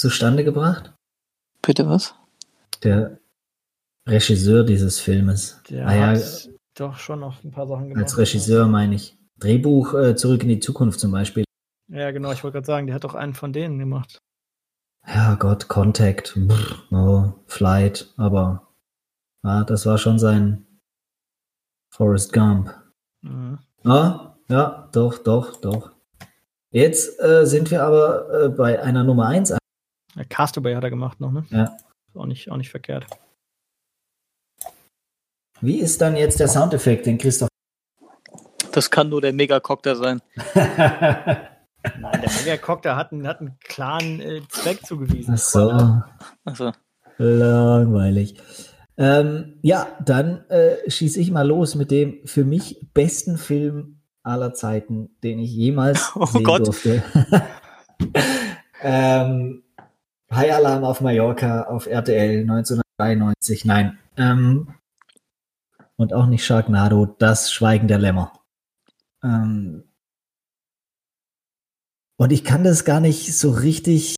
zustande gebracht? Bitte was? Der Regisseur dieses Filmes. Der Ah ja, hat doch schon noch ein paar Sachen gemacht. als Regisseur meine ich. Drehbuch äh, Zurück in die Zukunft zum Beispiel. Ja, genau, ich wollte gerade sagen, der hat doch einen von denen gemacht. Ja Gott, Contact, brr, oh, Flight, aber ja, das war schon sein Forrest Gump. Mhm. Ja, ja, doch, doch, doch. Jetzt äh, sind wir aber äh, bei einer Nummer 1. Ja, Castaway hat er gemacht noch, ne? Ja. Ist auch nicht, auch nicht verkehrt. Wie ist dann jetzt der Soundeffekt, den Christoph? Das kann nur der Megacopter sein. Nein, der Megacopter hat einen, hat einen klaren äh, Zweck zugewiesen. Ach so, Also, langweilig. Ähm, ja, dann äh, schieße ich mal los mit dem für mich besten Film aller Zeiten, den ich jemals Oh sehen Gott. durfte. ähm, High Alarm auf Mallorca auf RTL 1993. Nein. Ähm, und auch nicht Sharknado, das Schweigen der Lämmer. Ähm, und ich kann das gar nicht so richtig.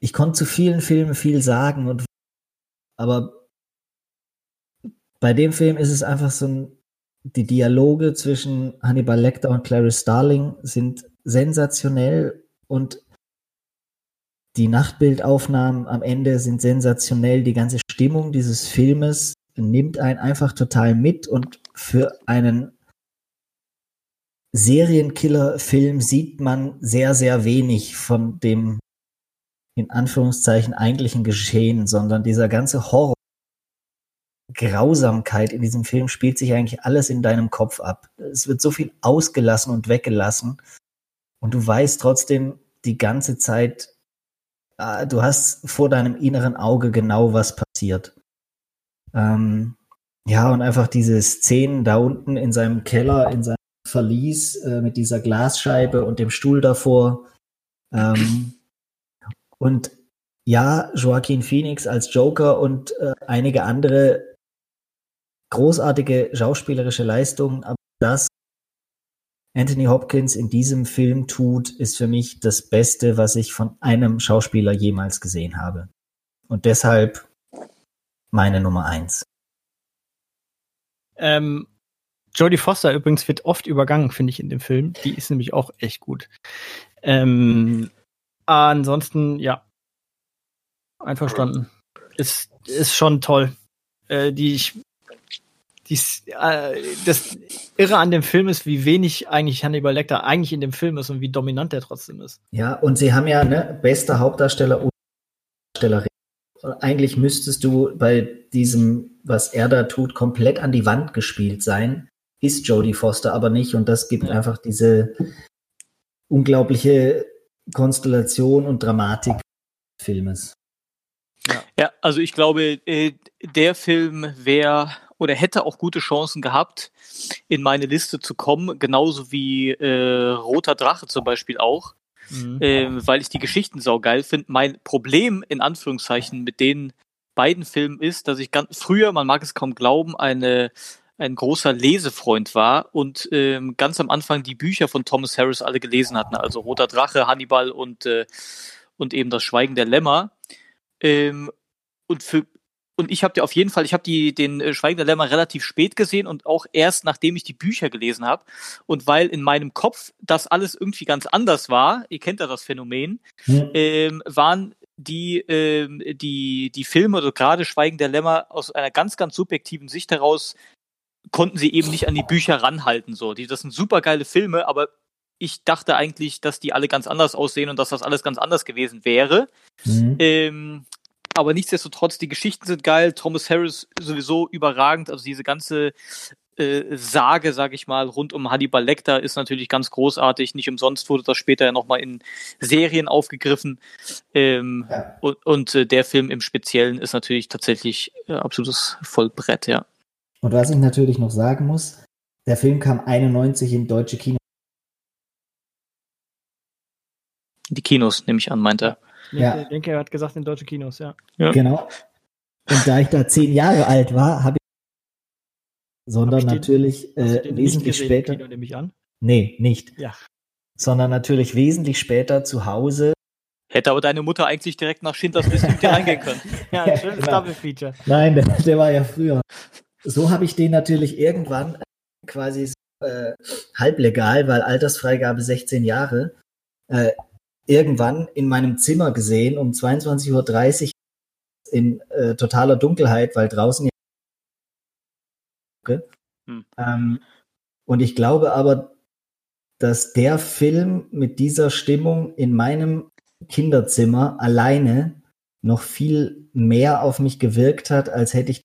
Ich konnte zu vielen Filmen viel sagen und aber bei dem Film ist es einfach so ein, die Dialoge zwischen Hannibal Lecter und Clarice Starling sind sensationell und die Nachtbildaufnahmen am Ende sind sensationell. Die ganze Stimmung dieses Filmes nimmt einen einfach total mit und für einen Serienkiller-Film sieht man sehr, sehr wenig von dem in Anführungszeichen eigentlichen Geschehen, sondern dieser ganze Horror, Grausamkeit in diesem Film spielt sich eigentlich alles in deinem Kopf ab. Es wird so viel ausgelassen und weggelassen und du weißt trotzdem die ganze Zeit, du hast vor deinem inneren Auge genau, was passiert. Ähm, ja, und einfach diese Szenen da unten in seinem Keller, in seinem Verlies äh, mit dieser Glasscheibe und dem Stuhl davor. Ähm, und ja, Joaquin Phoenix als Joker und äh, einige andere großartige schauspielerische Leistungen, aber das Anthony Hopkins in diesem Film tut, ist für mich das Beste, was ich von einem Schauspieler jemals gesehen habe. Und deshalb meine Nummer eins. Ähm, Jodie Foster übrigens wird oft übergangen, finde ich, in dem Film. Die ist nämlich auch echt gut. Ähm, ansonsten, ja. Einverstanden. Ist, ist schon toll. Äh, die, ich, die, äh, das Irre an dem Film ist, wie wenig eigentlich Hannibal Lecter eigentlich in dem Film ist und wie dominant der trotzdem ist. Ja, und sie haben ja, ne, bester Hauptdarsteller und Darstellerin. Eigentlich müsstest du bei diesem, was er da tut, komplett an die Wand gespielt sein. Ist Jodie Foster aber nicht und das gibt Ja. einfach diese unglaubliche Konstellation und Dramatik des Filmes. ja, also ich glaube, äh, der Film wäre oder hätte auch gute Chancen gehabt, in meine Liste zu kommen, genauso wie äh, Roter Drache zum Beispiel auch. Mhm. ähm, weil ich die Geschichten saugeil finde. Mein Problem in Anführungszeichen mit den beiden Filmen ist, dass ich ganz früher, man mag es kaum glauben, eine ein großer Lesefreund war und ähm, ganz am Anfang die Bücher von Thomas Harris alle gelesen hatten, also Roter Drache, Hannibal und äh, und eben das Schweigen der Lämmer. Ähm, und für und ich habe dir auf jeden Fall, ich habe die den äh, Schweigen der Lämmer relativ spät gesehen und auch erst nachdem ich die Bücher gelesen habe und weil in meinem Kopf das alles irgendwie ganz anders war, ihr kennt ja das Phänomen, Hm. ähm, waren die, ähm, die, die Filme oder gerade Schweigen der Lämmer aus einer ganz, ganz subjektiven Sicht heraus konnten sie eben nicht an die Bücher ranhalten. So. Die, das sind super geile Filme, aber ich dachte eigentlich, dass die alle ganz anders aussehen und dass das alles ganz anders gewesen wäre. Hm. Ähm, aber nichtsdestotrotz, die Geschichten sind geil. Thomas Harris sowieso überragend. Also diese ganze äh, Sage, sag ich mal, rund um Hannibal Lecter ist natürlich ganz großartig. Nicht umsonst wurde das später ja nochmal in Serien aufgegriffen. Ähm, Ja. Und, und äh, der Film im Speziellen ist natürlich tatsächlich äh, absolutes Vollbrett, ja. Und was ich natürlich noch sagen muss, der Film kam 91 in deutsche Kino. Die Kinos, nehme ich an, meint er. Ja. Ich denke, er hat gesagt in deutsche Kinos, ja. Ja. Genau. Und da ich da zehn Jahre alt war, habe ich, sondern Hab ich den- natürlich äh, wesentlich gesehen später, Kino, nehme ich an. nee, nicht, Ja. sondern natürlich wesentlich später zu Hause. Hätte aber deine Mutter eigentlich direkt nach Schindlers Liste mit dir reingehen können. Ja, ein schönes Genau. Double Feature. Nein, der, der war ja früher. So habe ich den natürlich irgendwann quasi äh, halblegal, weil Altersfreigabe 16 Jahre, äh, irgendwann in meinem Zimmer gesehen um 22.30 Uhr in äh, totaler Dunkelheit, weil draußen ja Hm. ähm, und ich glaube aber, dass der Film mit dieser Stimmung in meinem Kinderzimmer alleine noch viel mehr auf mich gewirkt hat, als hätte ich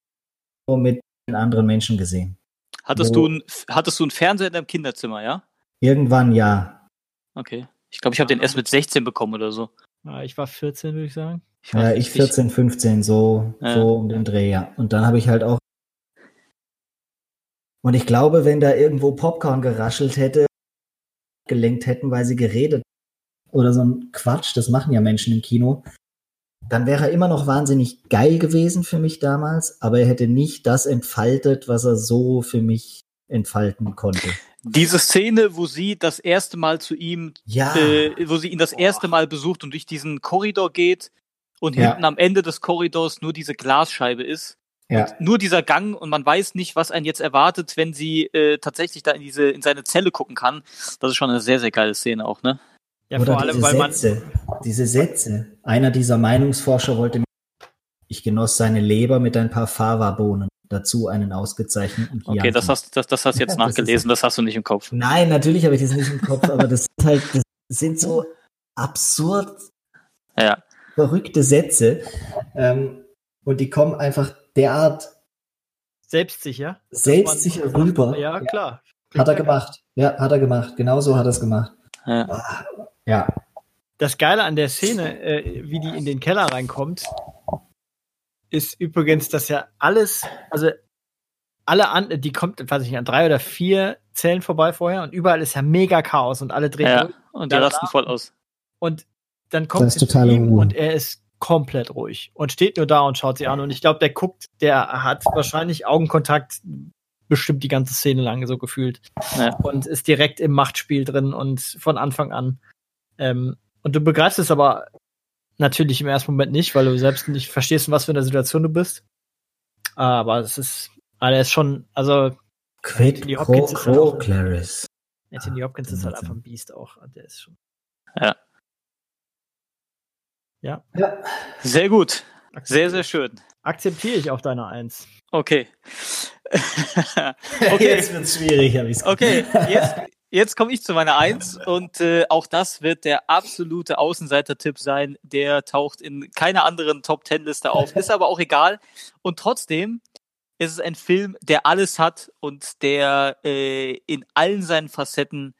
nur mit anderen Menschen gesehen. Hattest, du ein, hattest du einen Fernseher in deinem Kinderzimmer, ja? Irgendwann ja. Okay. Ich glaube, ich habe den erst mit 16 bekommen oder so. Ja, ich war 14, würde ich sagen. Ich ja, ich 14, 15, so, ja. so um den Dreh, ja. Und dann habe ich halt auch. Und ich glaube, wenn da irgendwo Popcorn geraschelt hätte, gelenkt hätten, weil sie geredet oder so ein Quatsch, das machen ja Menschen im Kino, dann wäre er immer noch wahnsinnig geil gewesen für mich damals, aber er hätte nicht das entfaltet, was er so für mich entfalten konnte. Diese Szene, wo sie das erste Mal zu ihm, ja. äh, wo sie ihn das Boah. erste Mal besucht und durch diesen Korridor geht und ja. hinten am Ende des Korridors nur diese Glasscheibe ist. Ja. nur dieser Gang und man weiß nicht, was einen jetzt erwartet, wenn sie äh, tatsächlich da in diese in seine Zelle gucken kann. Das ist schon eine sehr sehr geile Szene auch, ne? Ja, Oder vor allem, weil Sätze, man diese Sätze. Einer dieser Meinungsforscher wollte ich genoss seine Leber mit ein paar Fava-Bohnen dazu einen ausgezeichneten Chianti. Okay, das hast, das, das hast du jetzt nachgelesen, das, ist, das, hast du nicht im Kopf. Nein, natürlich habe ich das nicht im Kopf, aber das, halt, das sind so absurd ja. verrückte Sätze. Ähm, und die kommen einfach derart selbstsicher. Selbstsicher rüber. Ja, klar. Hat er gemacht. Ja, hat er gemacht. Genau so hat er es gemacht. Ja. ja. Das Geile an der Szene, äh, wie die in den Keller reinkommt, ist übrigens, dass ja alles, also alle an, die kommt, weiß ich nicht, an drei oder vier Zellen vorbei vorher und überall ist ja mega Chaos und alle drehen ja, durch. Und die rasten voll aus. Und dann kommt zu ihm und er ist komplett ruhig und steht nur da und schaut sie an. Und ich glaube, der guckt, der hat wahrscheinlich Augenkontakt bestimmt die ganze Szene lang so gefühlt. Ja. Und ist direkt im Machtspiel drin und von Anfang an. Ähm, und du begreifst es aber natürlich im ersten Moment nicht, weil du selbst nicht verstehst, in was für einer Situation du bist. Aber es ist, aber er ist schon, also Quid Anthony Hopkins pro, pro halt Clarice. Anthony Hopkins ist halt einfach ein Biest auch. Der ist schon. Ja. Ja. ja. Sehr gut. Sehr, sehr schön. Akzeptiere ich auf deine Eins. Okay. okay. Jetzt wird es schwierig, habe ich Okay, jetzt, jetzt komme ich zu meiner Eins und äh, auch das wird der absolute Außenseiter-Tipp sein. Der taucht in keiner anderen Top-Ten-Liste auf, ist aber auch egal. Und trotzdem ist es ein Film, der alles hat und der äh, in allen seinen Facetten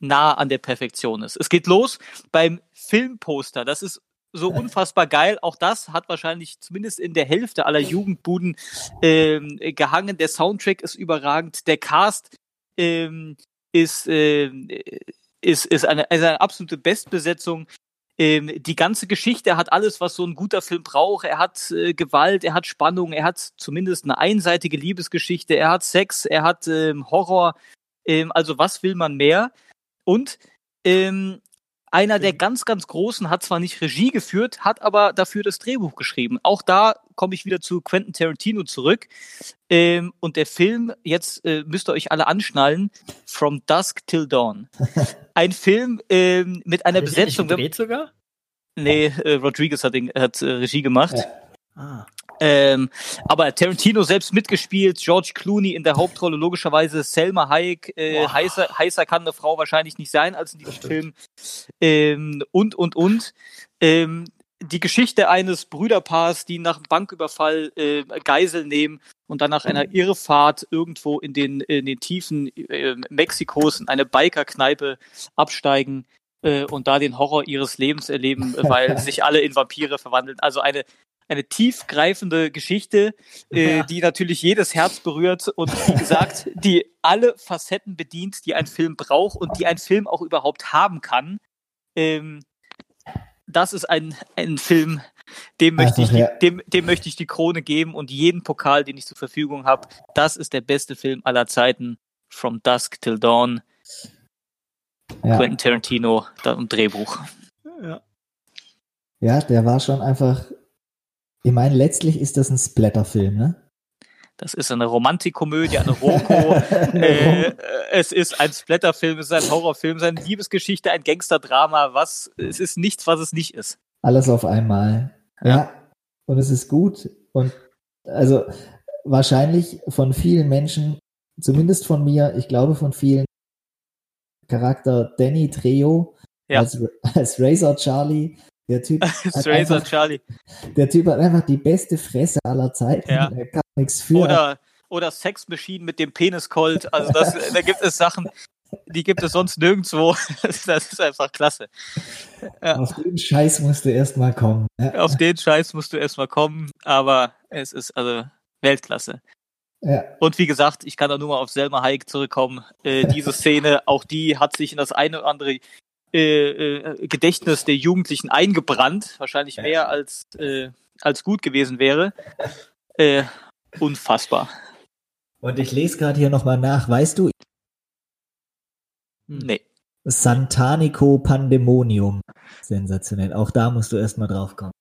nah an der Perfektion ist. Es geht los beim Filmposter. Das ist so unfassbar geil. Auch das hat wahrscheinlich zumindest in der Hälfte aller Jugendbuden ähm, gehangen. Der Soundtrack ist überragend. Der Cast ähm, ist, äh, ist, ist eine, also eine absolute Bestbesetzung. Ähm, die ganze Geschichte hat alles, was so ein guter Film braucht. Er hat äh, Gewalt, er hat Spannung, er hat zumindest eine einseitige Liebesgeschichte, er hat Sex, er hat ähm, Horror. Ähm, also was will man mehr? Und ähm, einer der ganz, ganz Großen hat zwar nicht Regie geführt, hat aber dafür das Drehbuch geschrieben. Auch da komme ich wieder zu Quentin Tarantino zurück. Ähm, und der Film, jetzt äh, müsst ihr euch alle anschnallen, From Dusk Till Dawn. Ein Film ähm, mit einer hat Besetzung. Gedreht sogar? Nee, äh, Rodriguez hat, den, hat äh, Regie gemacht. Ja. Ah. Ähm, aber Tarantino selbst mitgespielt, George Clooney in der Hauptrolle, logischerweise Selma Hayek, äh, heißer, heißer kann eine Frau wahrscheinlich nicht sein als in diesem Film. Ähm, und, und, und. Ähm, die Geschichte eines Brüderpaars, die nach einem Banküberfall äh, Geisel nehmen und dann nach einer Irrefahrt irgendwo in den, in den Tiefen äh, Mexikos in eine Bikerkneipe absteigen äh, und da den Horror ihres Lebens erleben, weil sich alle in Vampire verwandeln. Also eine eine tiefgreifende Geschichte, äh, ja. die natürlich jedes Herz berührt und wie gesagt, die alle Facetten bedient, die ein Film braucht und die ein Film auch überhaupt haben kann. Ähm, das ist ein, ein Film, dem möchte, ich die, dem, dem möchte ich die Krone geben und jeden Pokal, den ich zur Verfügung habe. Das ist der beste Film aller Zeiten. From Dusk Till Dawn. Ja. Quentin Tarantino, ein Drehbuch. Ja. Ja, der war schon einfach ich meine, letztlich ist das ein Splatterfilm, ne? Das ist eine Romantikkomödie, eine Roko. äh, es ist ein Splatterfilm, es ist ein Horrorfilm, es ist eine Liebesgeschichte, ein Gangsterdrama. Was? Es ist nichts, was es nicht ist. Alles auf einmal. Ja. ja. Und es ist gut. Und also wahrscheinlich von vielen Menschen, zumindest von mir, ich glaube von vielen Charakter Danny Trejo Ja. Als, als Razor Charlie. Der Typ, hat einfach, Charlie. der typ hat einfach die beste Fresse aller Zeiten. Ja. Er kann nichts für. Oder, oder Sex Machine mit dem Penis-Colt. Also das, da gibt es Sachen, die gibt es sonst nirgendwo. Das ist einfach klasse. Ja. Auf den Scheiß musst du erstmal kommen. Ja. Auf den Scheiß musst du erstmal kommen, aber es ist also Weltklasse. Ja. Und wie gesagt, ich kann da nur mal auf Selma Hayek zurückkommen. Äh, diese Szene, auch die hat sich in das eine oder andere äh, äh, Gedächtnis der Jugendlichen eingebrannt. Wahrscheinlich mehr als, äh, als gut gewesen wäre. Äh, unfassbar. Und ich lese gerade hier nochmal nach. Weißt du, Nee. Santanico Pandemonium. Sensationell. Auch da musst du erstmal drauf kommen.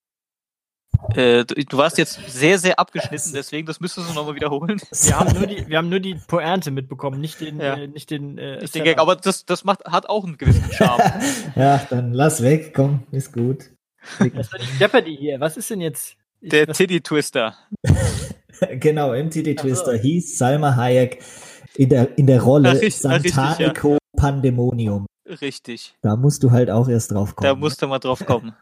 Äh, du, du warst jetzt sehr, sehr abgeschnitten, deswegen, das müsstest du nochmal wiederholen. Wir haben nur die, wir haben nur die Pointe mitbekommen, nicht den, Ja. äh, nicht den. Äh, Ich denke, aber das, das macht, hat auch einen gewissen Charme. ja, dann lass weg. Komm, ist gut. Das war die Jeopardy hier. Was ist denn jetzt? Ich, Der was, Titty Twister. genau, Ach so. Twister hieß Salma Hayek in der, in der Rolle richtig, ja. Santanico Pandemonium. Richtig. Da musst du halt auch erst drauf kommen. Da musste man drauf kommen.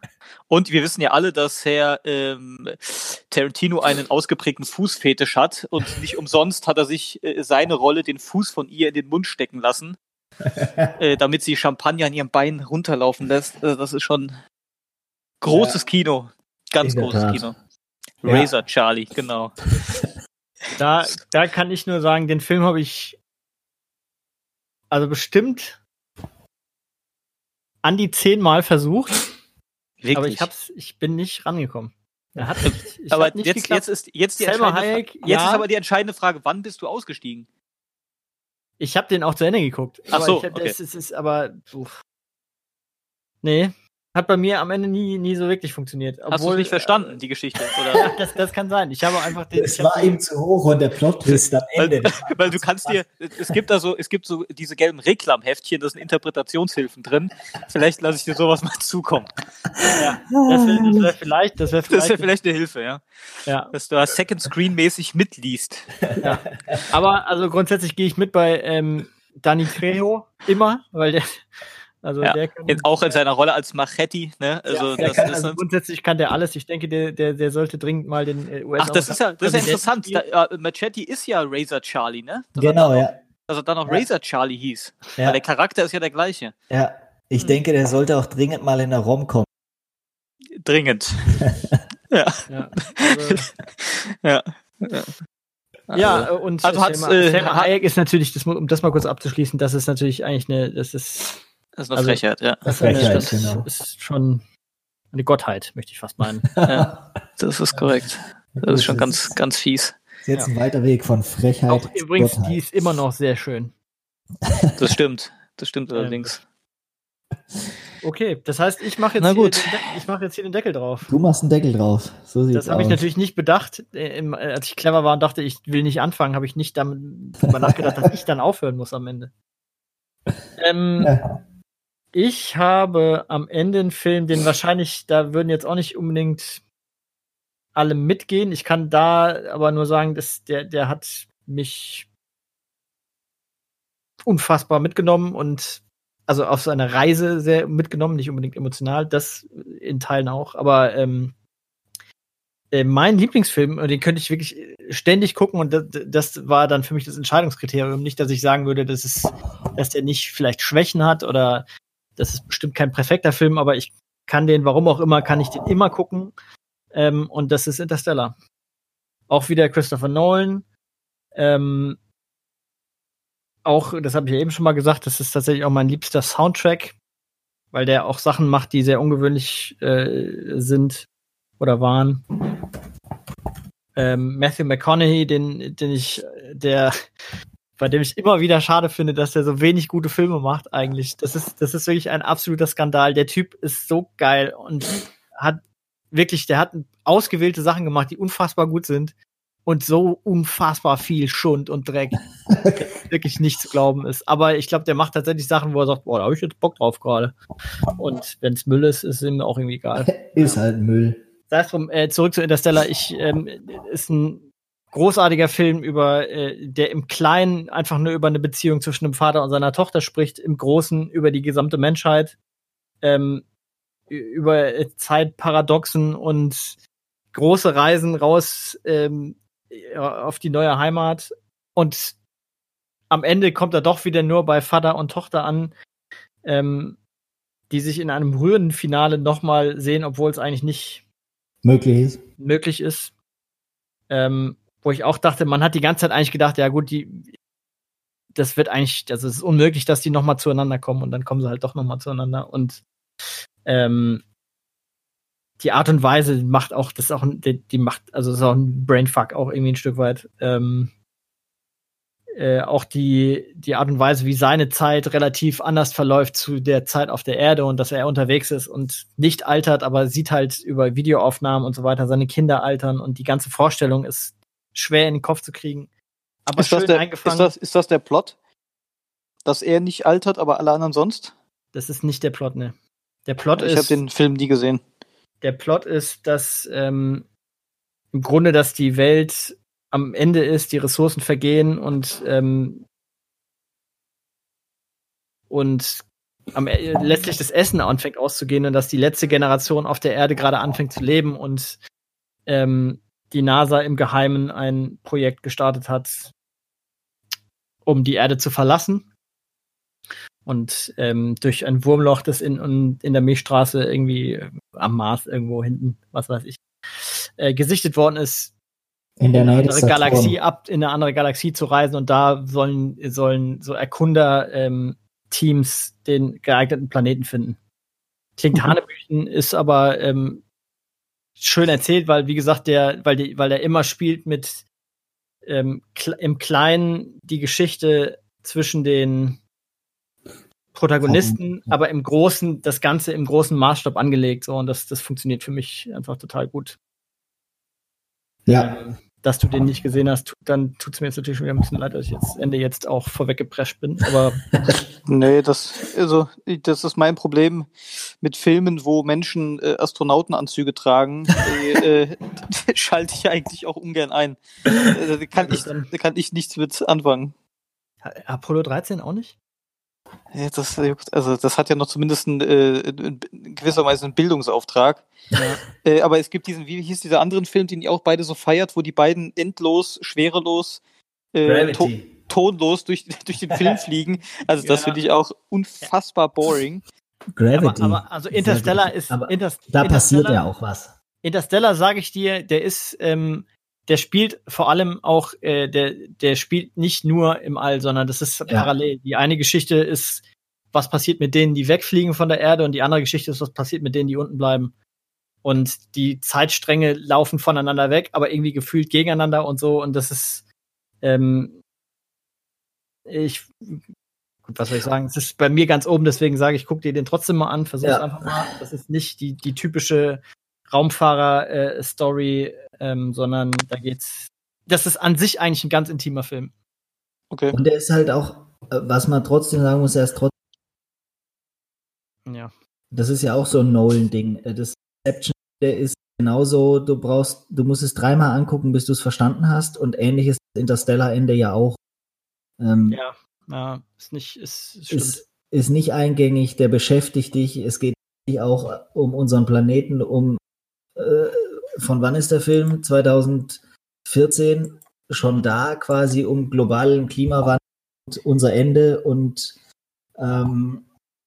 Und wir wissen ja alle, dass Herr ähm, Tarantino einen ausgeprägten Fußfetisch hat und nicht umsonst hat er sich äh, seine Rolle, den Fuß von ihr in den Mund stecken lassen, äh, damit sie Champagner an ihrem Bein runterlaufen lässt. Also das ist schon großes Kino. Ganz In großes Tat. Kino. Ja. Razor Charlie, genau. da, da kann ich nur sagen, den Film habe ich also bestimmt an die zehnmal versucht, Wirklich. aber ich hab's, ich bin nicht rangekommen. Er hat nicht, ich aber nicht jetzt, geklappt. jetzt ist jetzt die Selma entscheidende Hayek, Fra- jetzt ja. ist aber die entscheidende Frage, wann bist du ausgestiegen? Ich habe den auch zu Ende geguckt. Ach aber so, ich hab, okay. es, es ist aber uff. nee, hat bei mir am Ende nie nie so wirklich funktioniert. Hast du Obwohl, nicht verstanden, die Geschichte? Oder? Ja, das, das kann sein. Ich habe einfach den. Es war ihm zu hoch und der Plot-Twist am Ende. Weil du kannst dir, es gibt da so, es gibt so diese gelben Reklamheftchen, da sind Interpretationshilfen drin. Vielleicht lasse ich dir sowas mal zukommen. ja, das wäre das wär vielleicht, das wäre Das vielleicht, wäre vielleicht eine Hilfe, ja. ja. Dass du da Second Screen mäßig mitliest. Aber also grundsätzlich gehe ich mit bei ähm, Danny Trejo immer, weil der, also Ja, der kann, auch in seiner Rolle als Machetti, ne? Also der das kann, ist also grundsätzlich kann der alles. Ich denke, der, der, der sollte dringend mal den äh, US. Ach, das ist ja, das ist ja interessant. Da, äh, Machetti ist ja Razor Charlie, ne? Dass Genau, ja. Dass er dann auch Ja. Razor Charlie hieß. Weil ja. der Charakter ist ja der gleiche. ja. Ich Hm. denke, der sollte auch dringend mal in der Rom kommen. Dringend. ja. Ja, also, Ja. ja, äh, und Also Selma, äh, Selma Hayek ist natürlich, das, um das mal kurz abzuschließen, das ist natürlich eigentlich eine, das ist, Das ist eine Also- Frechheit, ja. das, Frechheit, das genau. ist schon eine Gottheit, möchte ich fast meinen. ja. Das ist korrekt. Das ist schon ganz, ganz fies. Ist jetzt ein weiter Weg von Frechheit. Auch übrigens, Gottheit. die ist immer noch sehr schön. Das stimmt. Das stimmt Ähm, allerdings. Okay, das heißt, ich mache jetzt, Na hier gut. den ich mache jetzt hier den Deckel drauf. Du machst einen Deckel drauf. So sieht's Das habe ich natürlich nicht bedacht. Äh, im, äh, als ich clever war und dachte, ich will nicht anfangen, habe ich nicht damit darüber nachgedacht, dass ich dann aufhören muss am Ende. Ähm, Ja. Ich habe am Ende einen Film, den wahrscheinlich, da würden jetzt auch nicht unbedingt alle mitgehen. Ich kann da aber nur sagen, dass der, der hat mich unfassbar mitgenommen und also auf seine Reise sehr mitgenommen, nicht unbedingt emotional, das in Teilen auch, aber ähm, äh, mein Lieblingsfilm, den könnte ich wirklich ständig gucken und das, das war dann für mich das Entscheidungskriterium. Nicht, dass ich sagen würde, dass es, dass der nicht vielleicht Schwächen hat oder das ist bestimmt kein perfekter Film, aber ich kann den, warum auch immer, kann ich den immer gucken. Ähm, und das ist Interstellar. Auch wieder Christopher Nolan. Ähm, auch, das habe ich ja eben schon mal gesagt, das ist tatsächlich auch mein liebster Soundtrack, weil der auch Sachen macht, die sehr ungewöhnlich äh, sind oder waren. Ähm, Matthew McConaughey, den, den ich, der, bei dem ich immer wieder schade finde, dass er so wenig gute Filme macht, eigentlich. Das ist, das ist wirklich ein absoluter Skandal. Der Typ ist so geil und hat wirklich, der hat ausgewählte Sachen gemacht, die unfassbar gut sind und so unfassbar viel Schund und Dreck wirklich nicht zu glauben ist. Aber ich glaube, der macht tatsächlich Sachen, wo er sagt, boah, da habe ich jetzt Bock drauf gerade. Und wenn es Müll ist, ist ihm auch irgendwie egal. Ist halt Müll. Sei es drum, äh, zurück zu Interstellar. Ich ähm, ist ein großartiger Film über, äh, der im Kleinen einfach nur über eine Beziehung zwischen einem Vater und seiner Tochter spricht, im Großen über die gesamte Menschheit. ähm, über Zeitparadoxen und große Reisen raus ähm, auf die neue Heimat und am Ende kommt er doch wieder nur bei Vater und Tochter an, ähm, die sich in einem rührenden Finale nochmal sehen, obwohl es eigentlich nicht möglich ist. Möglich ist. Ähm, wo ich auch dachte, man hat die ganze Zeit eigentlich gedacht, ja gut, die, das wird eigentlich, also es ist unmöglich, dass die nochmal zueinander kommen und dann kommen sie halt doch nochmal zueinander und ähm, die Art und Weise macht auch, das ist auch, die, die macht, also das ist auch ein Brainfuck auch irgendwie ein Stück weit. Ähm, äh, auch die, die Art und Weise, wie seine Zeit relativ anders verläuft zu der Zeit auf der Erde und dass er unterwegs ist und nicht altert, aber sieht halt über Videoaufnahmen und so weiter seine Kinder altern und die ganze Vorstellung ist schwer in den Kopf zu kriegen. Aber ist, schön das der, eingefangen. Ist das, ist das der Plot? Dass er nicht altert, aber alle anderen sonst? Das ist nicht der Plot, ne. Der Plot ich ist. Ich habe den Film nie gesehen. Der Plot ist, dass ähm, im Grunde, dass die Welt am Ende ist, die Ressourcen vergehen und ähm, und am, äh, letztlich das Essen anfängt auszugehen und dass die letzte Generation auf der Erde gerade anfängt zu leben und ähm, die NASA im Geheimen ein Projekt gestartet hat, um die Erde zu verlassen. Und ähm, durch ein Wurmloch, das in, in der Milchstraße irgendwie am Mars irgendwo hinten, was weiß ich, äh, gesichtet worden ist, in der Nähe eine andere Galaxie ab, in eine andere Galaxie zu reisen und da sollen, sollen so Erkunder-Teams ähm, den geeigneten Planeten finden. Klingt. Hanebüchen, ist aber ähm, schön erzählt, weil, wie gesagt, der, weil, die, weil der immer spielt mit ähm, im Kleinen die Geschichte zwischen den Protagonisten, aber im Großen, das Ganze im großen Maßstab angelegt, so, und das, das funktioniert für mich einfach total gut. Ja. Dass du den nicht gesehen hast, dann tut es mir jetzt natürlich schon wieder ein bisschen leid, dass ich jetzt Ende jetzt auch vorweggeprescht bin. Aber nee, das also das ist mein Problem mit Filmen, wo Menschen äh, Astronautenanzüge tragen, äh, äh, schalte ich eigentlich auch ungern ein. Äh, kann ich kann ich nichts mit anfangen. Apollo 13 auch nicht? Ja, das, also das hat ja noch zumindest ein, äh, in gewisserweise einen Bildungsauftrag. Ja. Äh, aber es gibt diesen, wie hieß dieser anderen Film, den ihr auch beide so feiert, wo die beiden endlos, schwerelos, äh, to tonlos durch, durch den Film fliegen. Also das ja. finde ich auch unfassbar boring. Gravity. Aber, aber also Interstellar ist. Aber Interst da passiert ja auch was. Interstellar, sage ich dir, der ist ähm, der spielt vor allem auch, äh, der, der spielt nicht nur im All, sondern das ist ja. parallel. Die eine Geschichte ist, was passiert mit denen, die wegfliegen von der Erde, und die andere Geschichte ist, was passiert mit denen, die unten bleiben. Und die Zeitstränge laufen voneinander weg, aber irgendwie gefühlt gegeneinander und so. Und das ist, ähm, ich, gut, was soll ich sagen? Es ist bei mir ganz oben, deswegen sage ich, guck dir den trotzdem mal an, versuch ja. einfach mal. Das ist nicht die, die typische Raumfahrer-Story, ähm, sondern da geht's. Das ist an sich eigentlich ein ganz intimer Film. Okay. Und der ist halt auch, äh, was man trotzdem sagen muss, er ist trotzdem. Ja. Das ist ja auch so ein Nolan-Ding. Äh, das Inception, der ist genauso, du brauchst, du musst es dreimal angucken, bis du es verstanden hast. Und ähnlich ist das Interstellar-Ende ja auch. Ähm, ja, ja, ist nicht, ist, ist, ist, ist nicht eingängig, der beschäftigt dich. Es geht auch um unseren Planeten, um äh, von wann ist der Film? 2014 schon da quasi um globalen Klimawandel und unser Ende und ähm,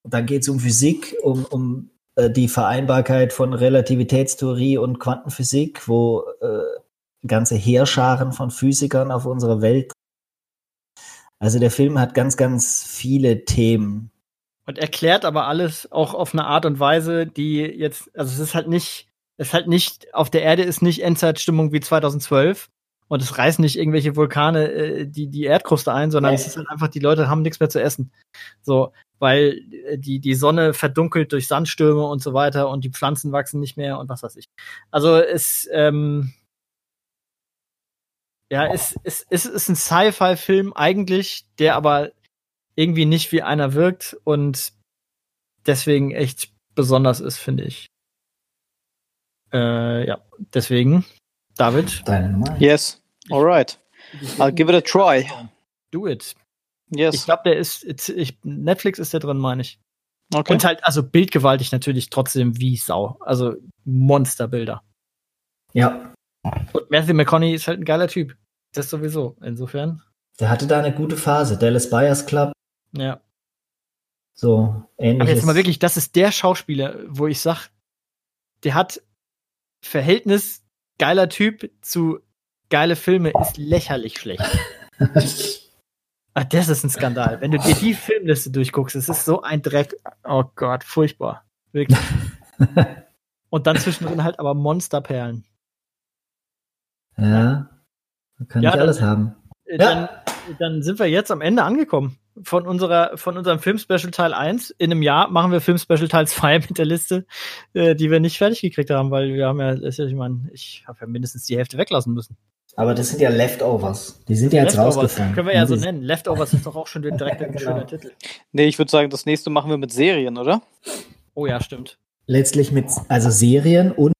dann geht es um Physik, um, um äh, die Vereinbarkeit von Relativitätstheorie und Quantenphysik, wo äh, ganze Heerscharen von Physikern auf unserer Welt. Also der Film hat ganz, ganz viele Themen. Und erklärt aber alles auch auf eine Art und Weise, die jetzt, also es ist halt nicht es halt nicht, auf der Erde ist nicht Endzeitstimmung wie 2012 und es reißen nicht irgendwelche Vulkane äh, die, die Erdkruste ein, sondern ja. es ist halt einfach, die Leute haben nichts mehr zu essen. So, weil äh, die, die Sonne verdunkelt durch Sandstürme und so weiter und die Pflanzen wachsen nicht mehr und was weiß ich. Also es, ähm, ja, es, es, es ist ein Sci-Fi-Film eigentlich, der aber irgendwie nicht wie einer wirkt und deswegen echt besonders ist, finde ich. Äh, ja, deswegen, David. Deine Nummer? Yes. Alright. I'll give it a try. Do it. Yes. Ich glaube, der ist, ich, Netflix ist der drin, meine ich. Okay. Und halt, also bildgewaltig natürlich trotzdem wie Sau. Also Monsterbilder. Ja, Und Matthew McConaughey ist halt ein geiler Typ. Das sowieso. Insofern, der hatte da eine gute Phase. Dallas Buyers Club, ja. so ähnlich. Aber jetzt mal wirklich, das ist der Schauspieler, wo ich sag, der hat Verhältnis geiler Typ zu geile Filme ist lächerlich schlecht. Ah, das ist ein Skandal. Wenn du dir die Filmliste durchguckst, es ist so ein Dreck. Oh Gott, furchtbar. Wirklich. Und dann zwischendrin halt aber Monsterperlen. ja, man kann Ja, nicht dann- alles haben. Äh, Ja. Dann, dann sind wir jetzt am Ende angekommen von unserer, von unserem Filmspecial Teil 1. In einem Jahr machen wir Filmspecial Teil 2 mit der Liste, äh, die wir nicht fertig gekriegt haben, weil wir haben ja, ist ja ich meine, ich habe ja mindestens die Hälfte weglassen müssen. Aber das sind ja Leftovers. Die sind ja jetzt Leftovers, rausgefallen. können wir ja so nennen. Leftovers ist doch auch schon direkt ein Genau. schöner Titel. Nee, ich würde sagen, das nächste machen wir mit Serien, oder? Oh ja, stimmt. Letztlich mit, also Serien und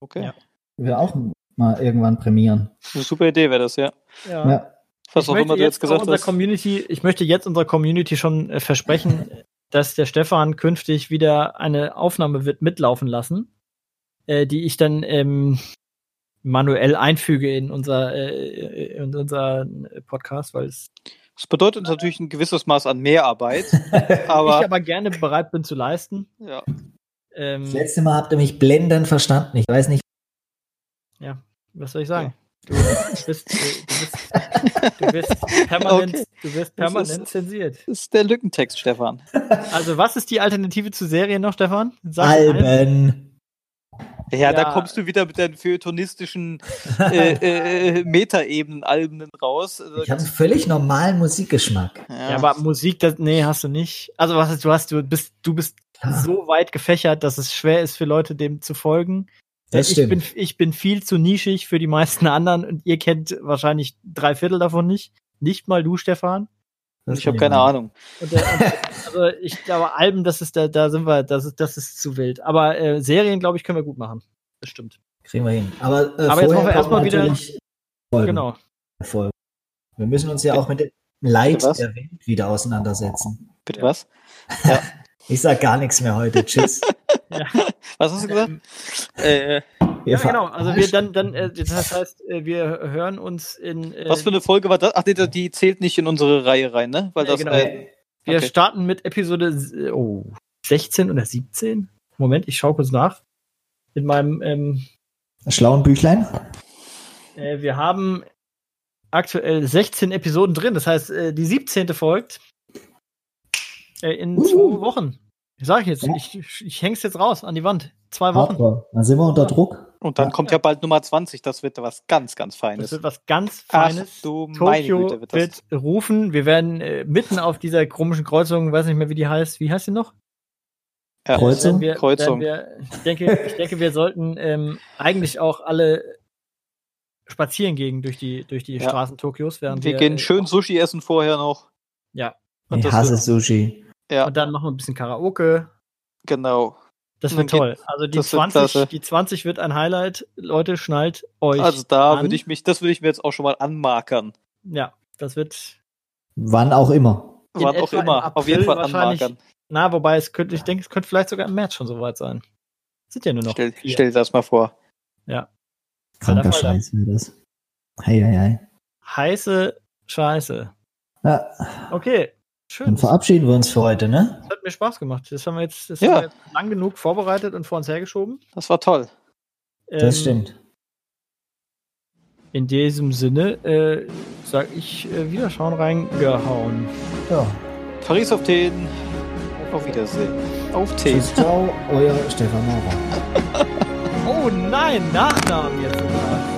Okay. Ja. wir auch mal irgendwann prämieren. Eine super Idee wäre das, ja. Ja. Ja. Was ich auch möchte immer du jetzt gesagt unserer hast. Community, ich möchte jetzt unserer Community schon äh, versprechen, dass der Stefan künftig wieder eine Aufnahme wird mitlaufen lassen, äh, die ich dann ähm, manuell einfüge in unser, äh, in unser Podcast, weil es Das bedeutet natürlich ein gewisses Maß an Mehrarbeit, aber, ich aber gerne bereit bin zu leisten. ja. Ähm, Das letzte Mal habt ihr mich blendend verstanden. Ich weiß nicht. was soll ich sagen? Du bist, äh, du bist, du bist permanent, Okay. du wirst Das permanent ist- zensiert. Das ist der Lückentext, Stefan. Also, was ist die Alternative zu Serien noch, Stefan? Sag. Alben. Ja, da Ja. kommst du wieder mit deinen feuilletonistischen äh, äh, Metaebenen-Alben raus. Also, Ich habe einen völlig normalen Musikgeschmack. ja, Ja, aber Musik, das, nee, hast du nicht. Also was du hast, du bist, du bist Ah. so weit gefächert, dass es schwer ist für Leute, dem zu folgen. Das ich stimmt. bin, ich bin viel zu nischig für die meisten anderen und ihr kennt wahrscheinlich drei Viertel davon nicht. Nicht mal du, Stefan. Das ich habe keine. Ahnung. Und, äh, also ich glaube, Alben, das ist da, da sind wir, das ist, das ist zu wild. Aber äh, Serien, glaube ich, können wir gut machen. Das stimmt. Kriegen wir hin. Aber, äh, Aber jetzt vorher machen wir erstmal wieder- Folgen. Genau. Folgen. Wir müssen uns ja auch mit dem Leid der Welt wieder auseinandersetzen. Bitte Ja. was? Ich sag gar nichts mehr heute. Tschüss. Ja, Was hast du gesagt? äh, Wir ja genau. Also wir dann, dann, äh, das heißt, äh, wir hören uns in. Äh, was für eine Folge war das? Ach, nee, die zählt nicht in unsere Reihe rein, ne? Weil Nee, das, genau. äh, Wir Okay. starten mit Episode äh, oh, 16 oder 17. Moment, ich schaue kurz nach. In meinem, ähm, Schlauen Büchlein. äh, wir haben aktuell 16 Episoden drin. Das heißt, äh, die 17. folgt äh, in Uh. zwei Wochen. Sag ich jetzt, Ja. ich, ich häng's jetzt raus an die Wand. Zwei Wochen. Hardcore. Dann sind wir unter Druck. und dann Ja. kommt ja bald Nummer 20. Das wird was ganz, ganz Das Feines. wird was ganz Ach Feines. du meine Tokio Güte, wird das. wird rufen. Wir werden äh, mitten auf dieser komischen Kreuzung, weiß nicht mehr, wie die heißt. Wie heißt die noch? Ja. Kreuzung? Werden wir, Kreuzung. Wir, ich, denke, ich denke, wir sollten ähm, eigentlich auch alle spazieren gehen durch die, durch die Ja. Straßen Tokios. Während Wir wir gehen äh, schön Sushi essen vorher noch. Ja, Und Ich das hasse wird, Sushi. Ja, und dann machen wir ein bisschen Karaoke. genau. Das wird toll. Also die das wird 20, klasse. die 20 wird ein Highlight. Leute, schnallt euch. Also da würde ich mich, das würde ich mir jetzt auch schon mal anmarkern. Ja, das wird. Wann auch immer. Wann auch immer. Auf jeden Fall anmarkern. Na, wobei es könnte, ich denke, es könnte vielleicht sogar im März schon soweit sein. Sind ja nur noch. Stell, vier. stell dir das mal vor. Kranker Alter Falter. Scheiß wäre das. Hei, hei, hei. Heiße Scheiße. Ja, Okay, schön. dann verabschieden wir uns für heute, ne? Das hat mir Spaß gemacht. Das haben wir jetzt, das Ja. haben wir jetzt lang genug vorbereitet und vor uns hergeschoben. Das war toll. Das Ähm, stimmt. In diesem Sinne äh, sag ich äh, wieder schauen reingehauen. Ja. Paris auf den. Auf Wiedersehen. Auf den. Tschüss, ciao, euer Stefan Maurer. Oh nein, Nachnamen jetzt sogar.